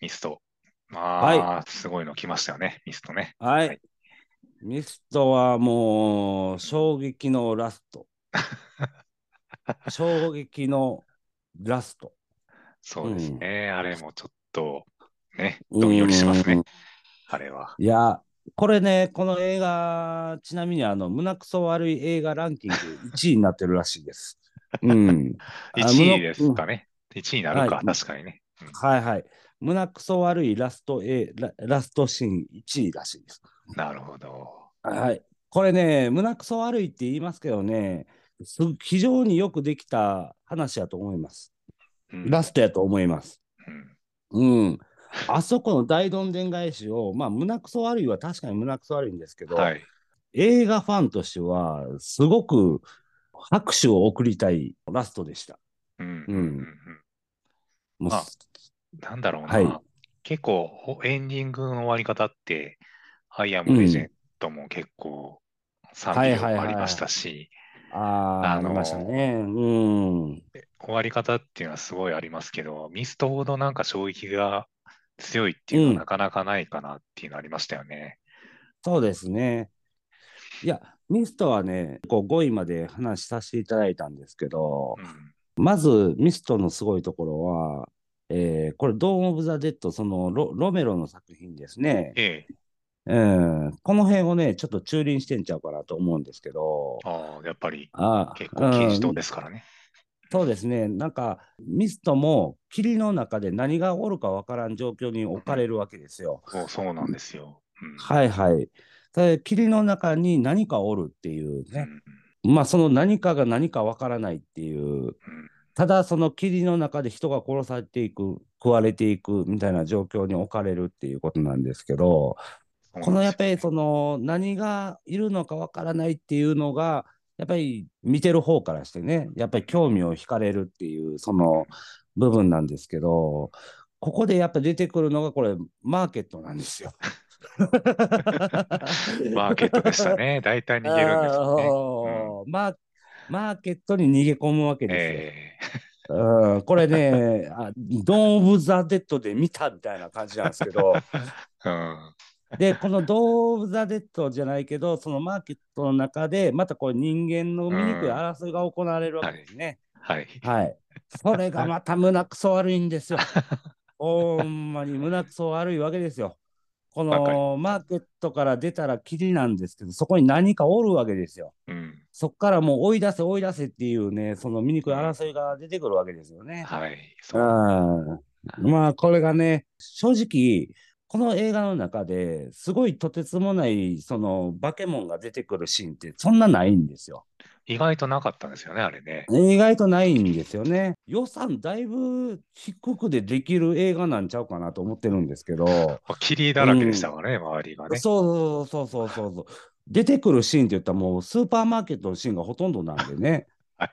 ミスト。ああ、はい、すごいの来ましたよね、ミストね。はい。はい、ミストはもう衝撃のラスト。衝撃のラスト。そうですね、うん、あれもちょっとね、どんよりしますね、あれは。いや、これね、この映画、ちなみにあの胸くそ悪い映画ランキング1位になってるらしいです。うん。1位ですかね。1位になるか、はい、確かにね、うん、はいはい。胸くそ悪いラスト、A、ララストシーン1位らしいです。なるほど。はい。これね、胸くそ悪いって言いますけどね、非常によくできた話やと思います。ラストやと思います。うん。うん、あそこの大どんでん返しを、まあ、胸くそ悪いは確かに胸くそ悪いんですけど、はい、映画ファンとしては、すごく拍手を送りたいラストでした。うん。うん。もう、まあ、なんだろうな。はい、結構、エンディングの終わり方って、アイアムレジェンドも結構賛否ありましたし、ああ、ありましたね。うん。終わり方っていうのはすごいありますけど、ミストほどなんか衝撃が強いっていうのはなかなかないかなっていうのありましたよね。うん、そうですね。いや、ミストはね、こう5位まで話させていただいたんですけど、うん、まずミストのすごいところは、えー、これ、ドーム・オブ・ザ・デッド、そのロロメロの作品ですね。ええうん、この辺をね、ちょっと駐輪してんちゃうかなと思うんですけど。ああ、やっぱり結構禁止島ですからね、うん。そうですね、なんかミストも霧の中で何が起こるか分からん状況に置かれるわけですよ。うん、そうなんですよ。うん、はいはい。霧の中に何かおるっていうね、まあその何かが何か分からないっていう。ただその霧の中で人が殺されていく食われていくみたいな状況に置かれるっていうことなんですけどこのやっぱりその何がいるのかわからないっていうのがやっぱり見てる方からしてねやっぱり興味を惹かれるっていうその部分なんですけどここでやっぱ出てくるのがこれマーケットなんですよ。マーケットでしたね。大体逃げるんですよね、うん、マーケットに逃げ込むわけですよ。えー、うん、これねあ、ドン・オブ・ザ・デッドで見たみたいな感じなんですけど、うん、で、このドーブ・ザ・デッドじゃないけど、そのマーケットの中で、またこう人間の醜い争いが行われるわけですね。はい。はい。それがまた胸くそ悪いんですよ。ほんまに胸くそ悪いわけですよ。このマーケットから出たらきりなんですけど、そこに何かおるわけですよ。うん、そこからもう追い出せ追い出せっていうね、その醜い争いが出てくるわけですよね。はい。うん。まあこれがね、正直、この映画の中ですごいとてつもないそのバケモンが出てくるシーンってそんなないんですよ。意外となかったんですよね、あれね。意外とないんですよね。予算だいぶ低くでできる映画なんちゃうかなと思ってるんですけど。霧だらけでしたからね、うん、周りがね。そうそうそうそうそう。出てくるシーンって言ったらもうスーパーマーケットのシーンがほとんどなんでね。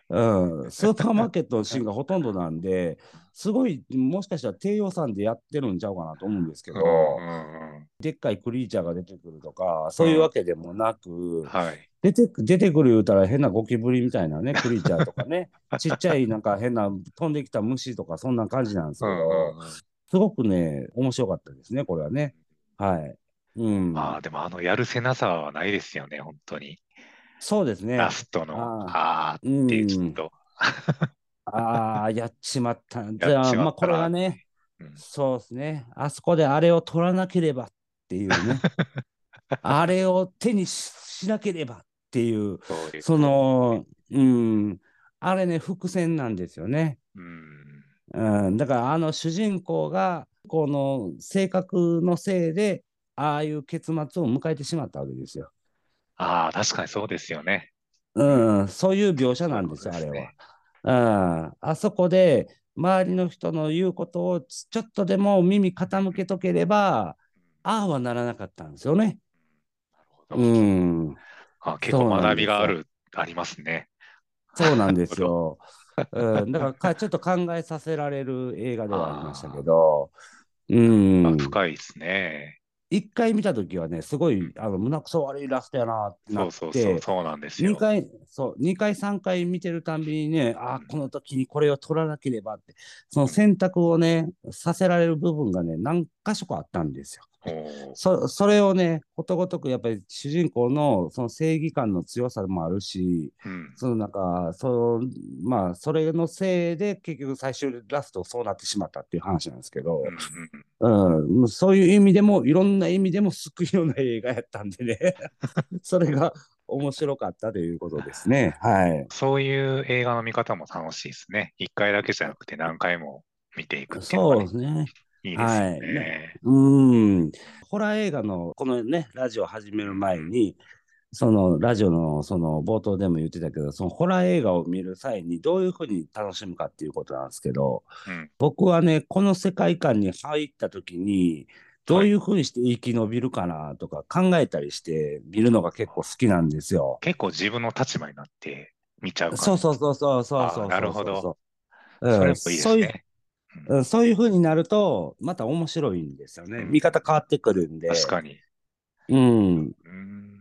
うん、スーパーマーケットのシーンがほとんどなんで、すごい、もしかしたら低予算でやってるんちゃうかなと思うんですけど、でっかいクリーチャーが出てくるとか、そういうわけでもなく、はい、出て出てくる言うたら変なゴキブリみたいなね、クリーチャーとかね、ちっちゃいなんか変な飛んできた虫とか、そんな感じなんですけど、すごくね、面白かったですね、これはね。はい。うん、まあでもあのやるせなさはないですよね、本当に。そうですね。ラストの、ああっていうちょっと。あ あ、やっちまった。じゃあ、まあ、これはね、うん、そうですね。あそこであれを取らなければっていうね。あれを手にしなければっていう、そその、うん、あれね、伏線なんですよね。うん、うん、だから、あの主人公が、この性格のせいで、ああいう結末を迎えてしまったわけですよ。ああ、確かにそうですよね。うん、そういう描写なんですよ、あれは。うん、あそこで周りの人の言うことをちょっとでも耳傾けとければ、ああはならなかったんですよね。なるほど。うん。あ結構学びがある、ありますね。そうなんですよ。うん、だからかちょっと考えさせられる映画ではありましたけど、うん。深いですね。1回見たときはね、すごいあの胸くそ悪いラストやなってなって、そうそうそうそうなんですよ。2回、そう2回、3回見てるたんびにね、ああ、この時にこれを取らなければって、その選択をね、させられる部分がね、何箇所かあったんですよ。そそれをね、ことごとくやっぱり主人公のその正義感の強さもあるし、うん、そのなんかそまあ、それのせいで結局最終ラストそうなってしまったっていう話なんですけど、うん、うん、そういう意味でもいろんな意味でも救いような映画やったんでね それが面白かったということですね。はい。そういう映画の見方も楽しいですね。一回だけじゃなくて何回も見ていくっていうね、そうですね。いいですね。はい、うん。ホラー映画のこのね、ラジオ始める前に、そのラジオのその冒頭でも言ってたけど、そのホラー映画を見る際にどういうふうに楽しむかっていうことなんですけど、うん、僕はね、この世界観に入った時に、どういうふうにして生き延びるかなとか考えたりして見るのが結構好きなんですよ。結構自分の立場になって見ちゃうから。そうそうそうそうそうそうそう。なるほど。うん、それもいいですね。うん、そういうふうになると、また面白いんですよね。うん、見方変わってくるんで。確かに。うん。うん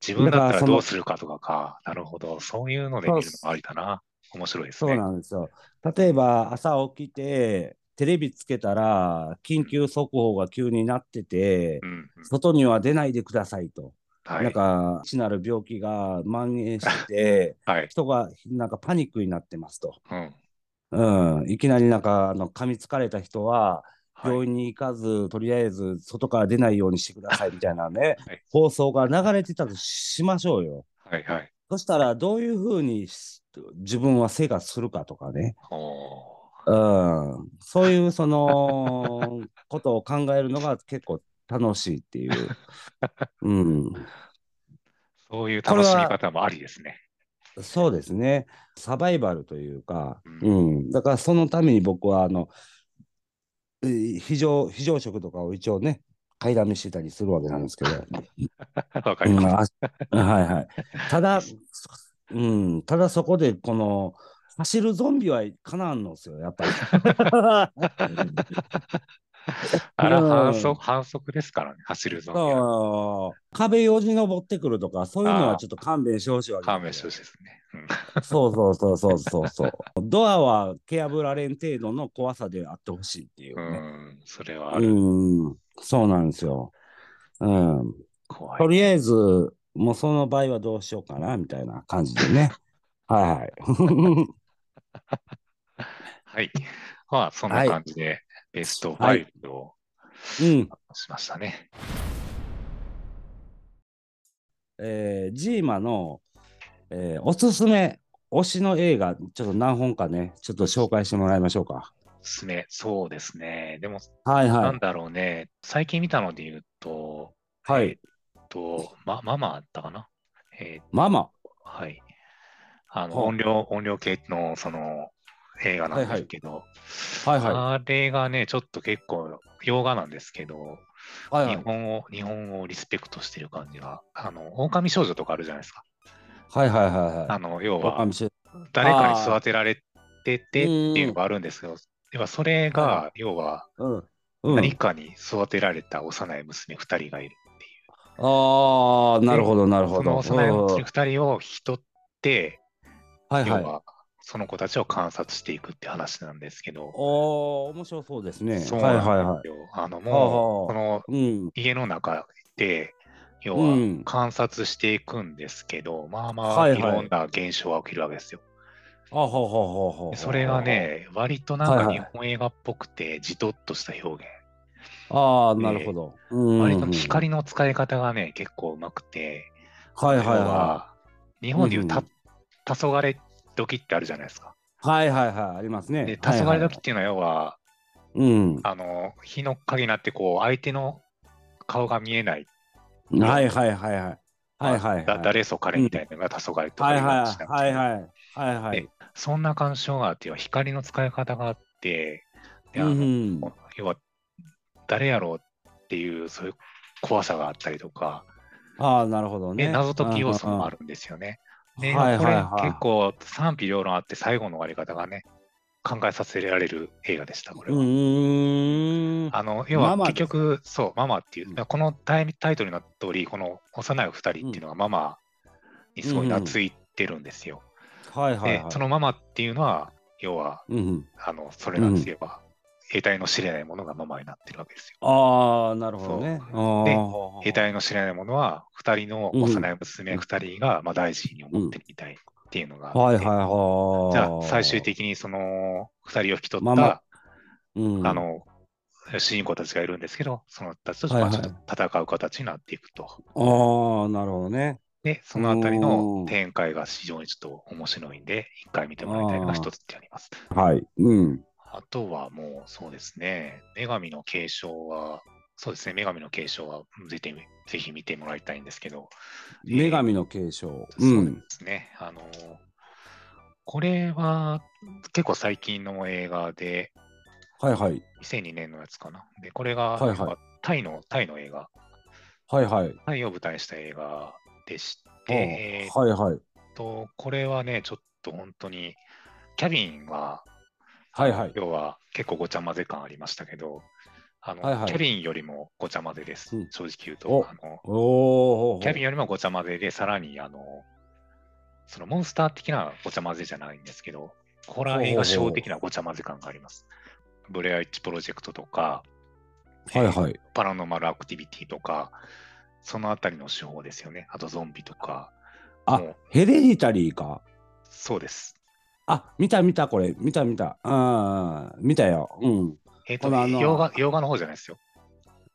自分だったらどうするかとかか。なるほど。そういうので見るのもありだな。面白いですね。そうなんですよ。例えば、朝起きて、テレビつけたら、緊急速報が急になってて、うんうん、外には出ないでくださいと。はい、なんか、死なる病気が蔓延してて、はい、人がなんかパニックになってますと。うん、うん、いきなりなんかあの噛みつかれた人は、病院に行かず、はい、とりあえず外から出ないようにしてくださいみたいなね、はい、放送が流れてたとしましょうよ。はいはい、そしたら、どういうふうに自分は生活するかとかね。うん、そういうそのことを考えるのが結構楽しいっていう。うん、そういう楽しみ方もありですね。そうですね。サバイバルというか、うん、うん、だからそのために僕はあの非常非常食とかを一応ね、買いだめしてたりするわけなんですけど。わかります、うん、はいはい。ただ、うん、ただそこでこの走るゾンビはかなわんのですよ、やっぱり。あら、反則、反則ですからね、走るゾンビは。壁よじ登ってくるとか、そういうのはちょっと勘弁してほしいわけ勘弁してほしいですね。そうそうそうそうそうそう。ドアは蹴破られん程度の怖さであってほしいっていう、ね、うん、それはある。うん、そうなんですよ。うん。とりあえず、もうその場合はどうしようかな、みたいな感じでね。はいはい。はい。まあ、そんな感じで、ベスト5を、うん、しましたね。えー、ジーマの、えー、おすすめ推しの映画、ちょっと何本かね、ちょっと紹介してもらいましょうか。おすすめ、そうですね。でも、はいはい、なんだろうね、最近見たので言うと、はい。えっと、ま、ママあったかな、えー、ママはい。あの、音量、音量系の、その、映画なんですけど、はいはい、あれがね、ちょっと結構、洋画なんですけど、はいはい、日本を、日本をリスペクトしてる感じが、あの、狼少女とかあるじゃないですか。はいはいはいはい。あの、要は、誰かに育てられててっていうのがあるんですけど、要はそれが、要は、何かに育てられた幼い娘2人がいるっていう。ああ、なるほどなるほど。その幼い娘2人を人って、はいはい、要は、その子たちを観察していくって話なんですけど。お面白そうですね。そうなんですよ。はいはいはい、あのもう、この家の中で、要は観察していくんですけど、うん、まあまあ、いろんな現象が起きるわけですよ。それがね、割となんか日本映画っぽくて、じとっとした表現。ああ、なるほど。割と光の使い方がね、結構うまくて、はいはいはい。日本でいうた、黄昏時ってあるじゃないですか。はいはいはい、ありますね。で、黄昏時っていうのは要は、うん、あの、日の影になって、こう、相手の顔が見えない。はいはいはいはい。はいはい、だ誰そ彼みたいなのが黄昏とかはいはいはいはいはい。そんな干渉があって、光の使い方があって、であの、うん、要は、誰やろうっていう、そういう怖さがあったりとか、ああ、なるほどね。謎解き要素もあるんですよね。ね、はいはいはい、これ結構賛否両論あって最後の終わり方がね、考えさせられる映画でした、これは。あの要は結局、そう、ママっていう、このタイタイトルの通り、この幼い2人っていうのはママにすごい懐いてるんですよ。はいはい、で、そのママっていうのは、要は、うん、あのそれなんですよ、兵隊の知れないものがママになってるわけですよ。ああ、なるほどね。で、兵隊の知れないものは、2人の幼い娘2人が、まあ、大事に思ってみたいっていうのがあって、はいはいはい、じゃあ最終的にその2人を引き取った、うん、あの主人公たちがいるんですけど、そのたちとちょっと戦う形になっていくと。ああ、なるほどね。で、そのあたりの展開が非常にちょっと面白いんで、一回見てもらいたいのが一つってあります。はい。うん。あとはもうそうですね、女神の継承は、そうですね、女神の継承はぜひぜひ見てもらいたいんですけど。女神の継承、えー、そうですね。あの、これは結構最近の映画で、はいはい。2002年のやつかな。で、これが、はいはい、タイの、タイの映画。はいはい。タイを舞台にした映画でして、はいはい。と、これはね、ちょっと本当に、キャビンは、はいはい。要は結構ごちゃ混ぜ感ありましたけど、あの、はいはいキャビンよりもごちゃ混ぜです。うん正直言うおと。あの。キャビンよりもごちゃ混ぜで、さらに、あの、そのモンスター的なごちゃ混ぜじゃないんですけど、ホラー映画ショー的なごちゃ混ぜ感があります。ブレアイッチプロジェクトとか、はいはい。パラノーマルアクティビティとか、そのあたりの手法ですよね。あとゾンビとか。あヘレディタリーか。そうです。あ、見た見たこれ。見た見た。ああ、見たよ。うん。えっ、と、このあの洋画、洋画の方じゃないですよ。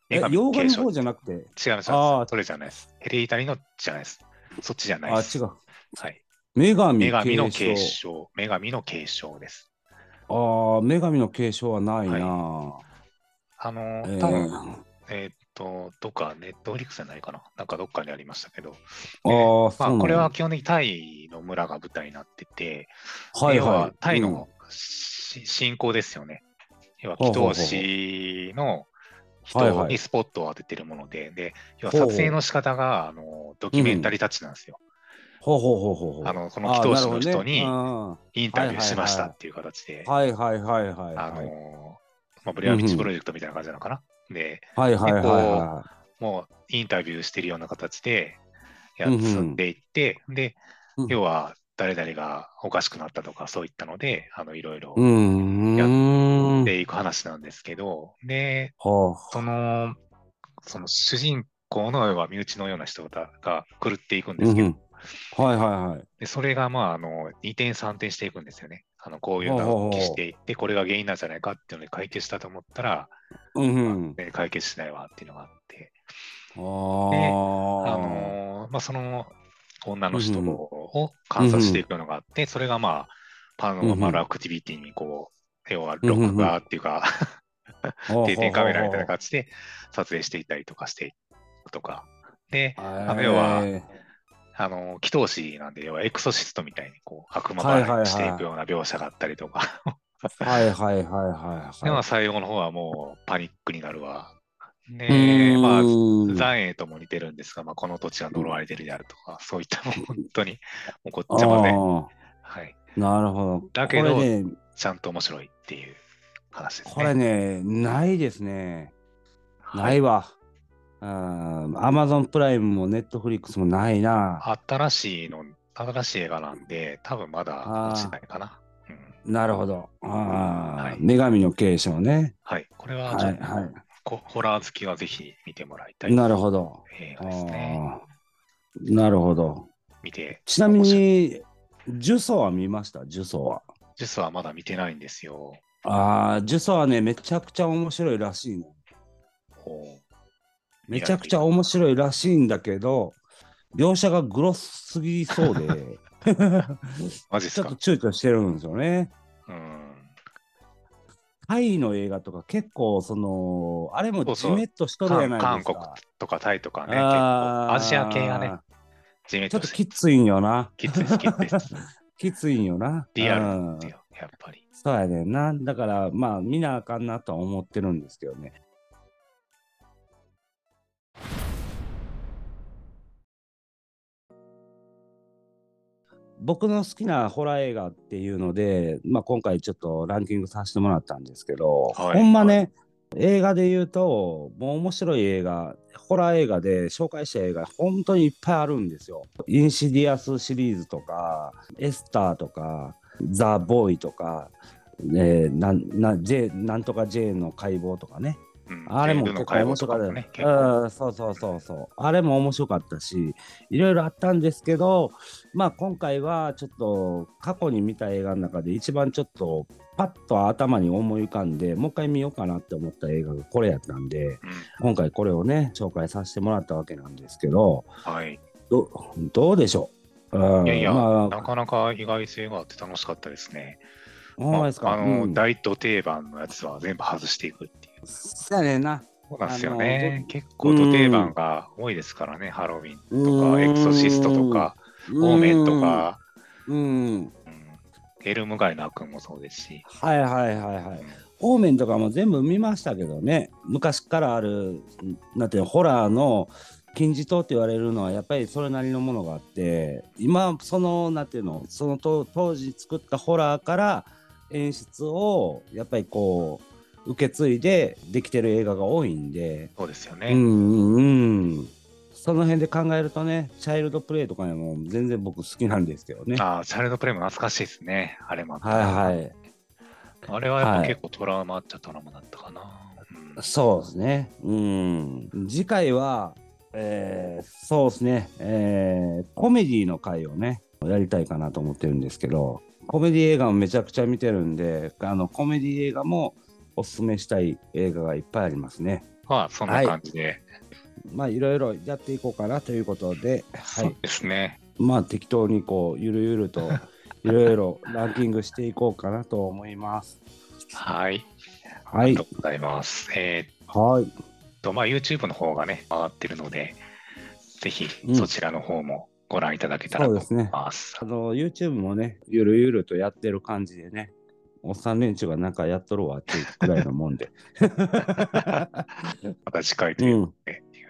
洋画の方じゃなくて？違います。あーそれじゃないです。ヘレディタリーのじゃないです。そっちじゃないあ、です。違う。はい。女神の継継承。承。女神の継承です。ああ、女神の継承はないな。あのえー、多分、えーっと、どっかネットフリックスじゃないかな？なんかどっかにありましたけど。ああ、まあ、これは基本的にタイの村が舞台になってて、はい要ははい。タイうんのし信仰ですよね。要は祈祷師のはい人はいにスポットを当ててるもので、で、要は撮影の仕方があのドキュメンタリータッチなんですよ。ほうほうほうほうほう。あの、この祈祷師の人にあインタビューしましたっていう形で、はいはいはいはいあはい。の、まあ、ブレアビッチプロジェクトみたいな感じなのかな？で、はいはいはいはもうインタビューしてるような形でやうんでいって、で、うん要は誰々がおかしくなったとかそういったので、あのいろいろい。うーん。でいく話なんですけど、で、はその、その主人公の要は身内のような人がが狂っていくんあ。ですけど、うんはいはいはい。でそれがまあ、あの、2転3転していくんですよね。あの、こういうのをしていって、これが原因なんじゃないかっていうので解決したと思ったら、うん解決しないわっていうのがあって、あああ。のーまあ、その女の人を観察していくのがあって、それがまあ、パラノーマルアクティビティにこう、要は録画っていうか、定点カメラみたいな感じで撮影していたりとかしていくとか。で、あの要はあの、祈祷師なんで、要はエクソシストみたいにこう悪魔払いをしていくような描写があったりとか。はいはいはいはいで、まあ、はい。最後の方はもうパニックになるわ。うで、ーんまあ、残影とも似てるんですが、まあ、この土地が呪われてるであるとか、そういったもう本当に、もうこっちまで、あはい、あなるほど。だけどね、ちゃんと面白いっていう話ですね。これね、ないですね。はないわ。アマゾンプライムもネットフリックスもないな。新しいの、新しい映画なんで、多分まだ落ちないかな。うん、なるほど。ああ、はい女神の継承ね。はい。これははいはこホラー好きはぜひ見てもらいたい。いなるほど。映あ画ですね。ーなるほど。見て。ちなみに、呪詛は見ました？呪詛は。実はまだ見てないんですよ。ああ、呪詛はね、めちゃくちゃ面白いらしいの。ほうめちゃくちゃ面白いらしいんだけど、描写がグロすぎそうで、マジっすか？ちょっと躊躇してるんですよね。うん。タイの映画とか結構、その、あれもそうそうジメッとしとるじゃない韓韓ですか。国とかタイとかね、アジア系がね、地面ちょっとときついんよな。きついです、きついです。きついんよな。リアうんルってよ、やっぱり。そうやねんな。だから、まあ、見なあかんなとは思ってるんですけどね。僕の好きなホラー映画っていうので、まあ、今回ちょっとランキングさせてもらったんですけど、はいほんまね、映画で言うと、もう面白い映画、ホラー映画で紹介した映画、本当にいっぱいあるんですよ。インシディアスシリーズとか、エスターとか、ザ・ボーイとか、えーなんな J なんとか J の解剖とかね。うんあれも結構面白かったね。そうそうそうそう。あれも面白かったし、いろいろあったんですけど、まあ今回はちょっと過去に見た映画の中で一番ちょっとパッと頭に思い浮かんで、もう一回見ようかなって思った映画がこれやったんで、うん今回これをね、紹介させてもらったわけなんですけど、はい。どどうでしょう、うんいやいや、まあ、なかなか意外性があって楽しかったですね。まですか？あの、うん大土定番のやつは全部外していくっていう。そうやな。そうなんですよあねの。結構土定番が多いですからね、ハロウィンとか、うんエクソシストとか、オーメンとか、うん。エルム街の悪夢もそうですし、はいはいはいはい。オーメンとかも全部見ましたけどね。昔からあるなんていうのホラーの金字塔って言われるのはやっぱりそれなりのものがあって今そのなんていうのその当時作ったホラーから演出をやっぱりこう受け継いでできてる映画が多いんで。そうですよね。うんうんうんその辺で考えるとねチャイルドプレイとかも全然僕好きなんですけどね。ああチャイルドプレイも懐かしいですね。あれもはいはい。あれはやっぱ結構トラウマっちゃトラウマだったかな、うん、そうですね。うん。次回はえー、そうですね、えー、コメディの回をね、やりたいかなと思ってるんですけど、コメディ映画もめちゃくちゃ見てるんで、あのコメディ映画もおすすめしたい映画がいっぱいありますね。はあ、そんな感じで。はい、まあ、いろいろやっていこうかなということで、はい。そうですね。まあ、適当にこう、ゆるゆると、いろいろランキングしていこうかなと思います。はい。はい。ありがとうございます。えー、はい。と、まあ、YouTube の方がね、回ってるので、ぜひそちらの方もご覧いただけたらと思います。うん、すね、あの YouTube もね、ゆるゆるとやってる感じでね、おっさん連中がなんかやっとるわっていうくらいのもんで。また次回ということで、うん、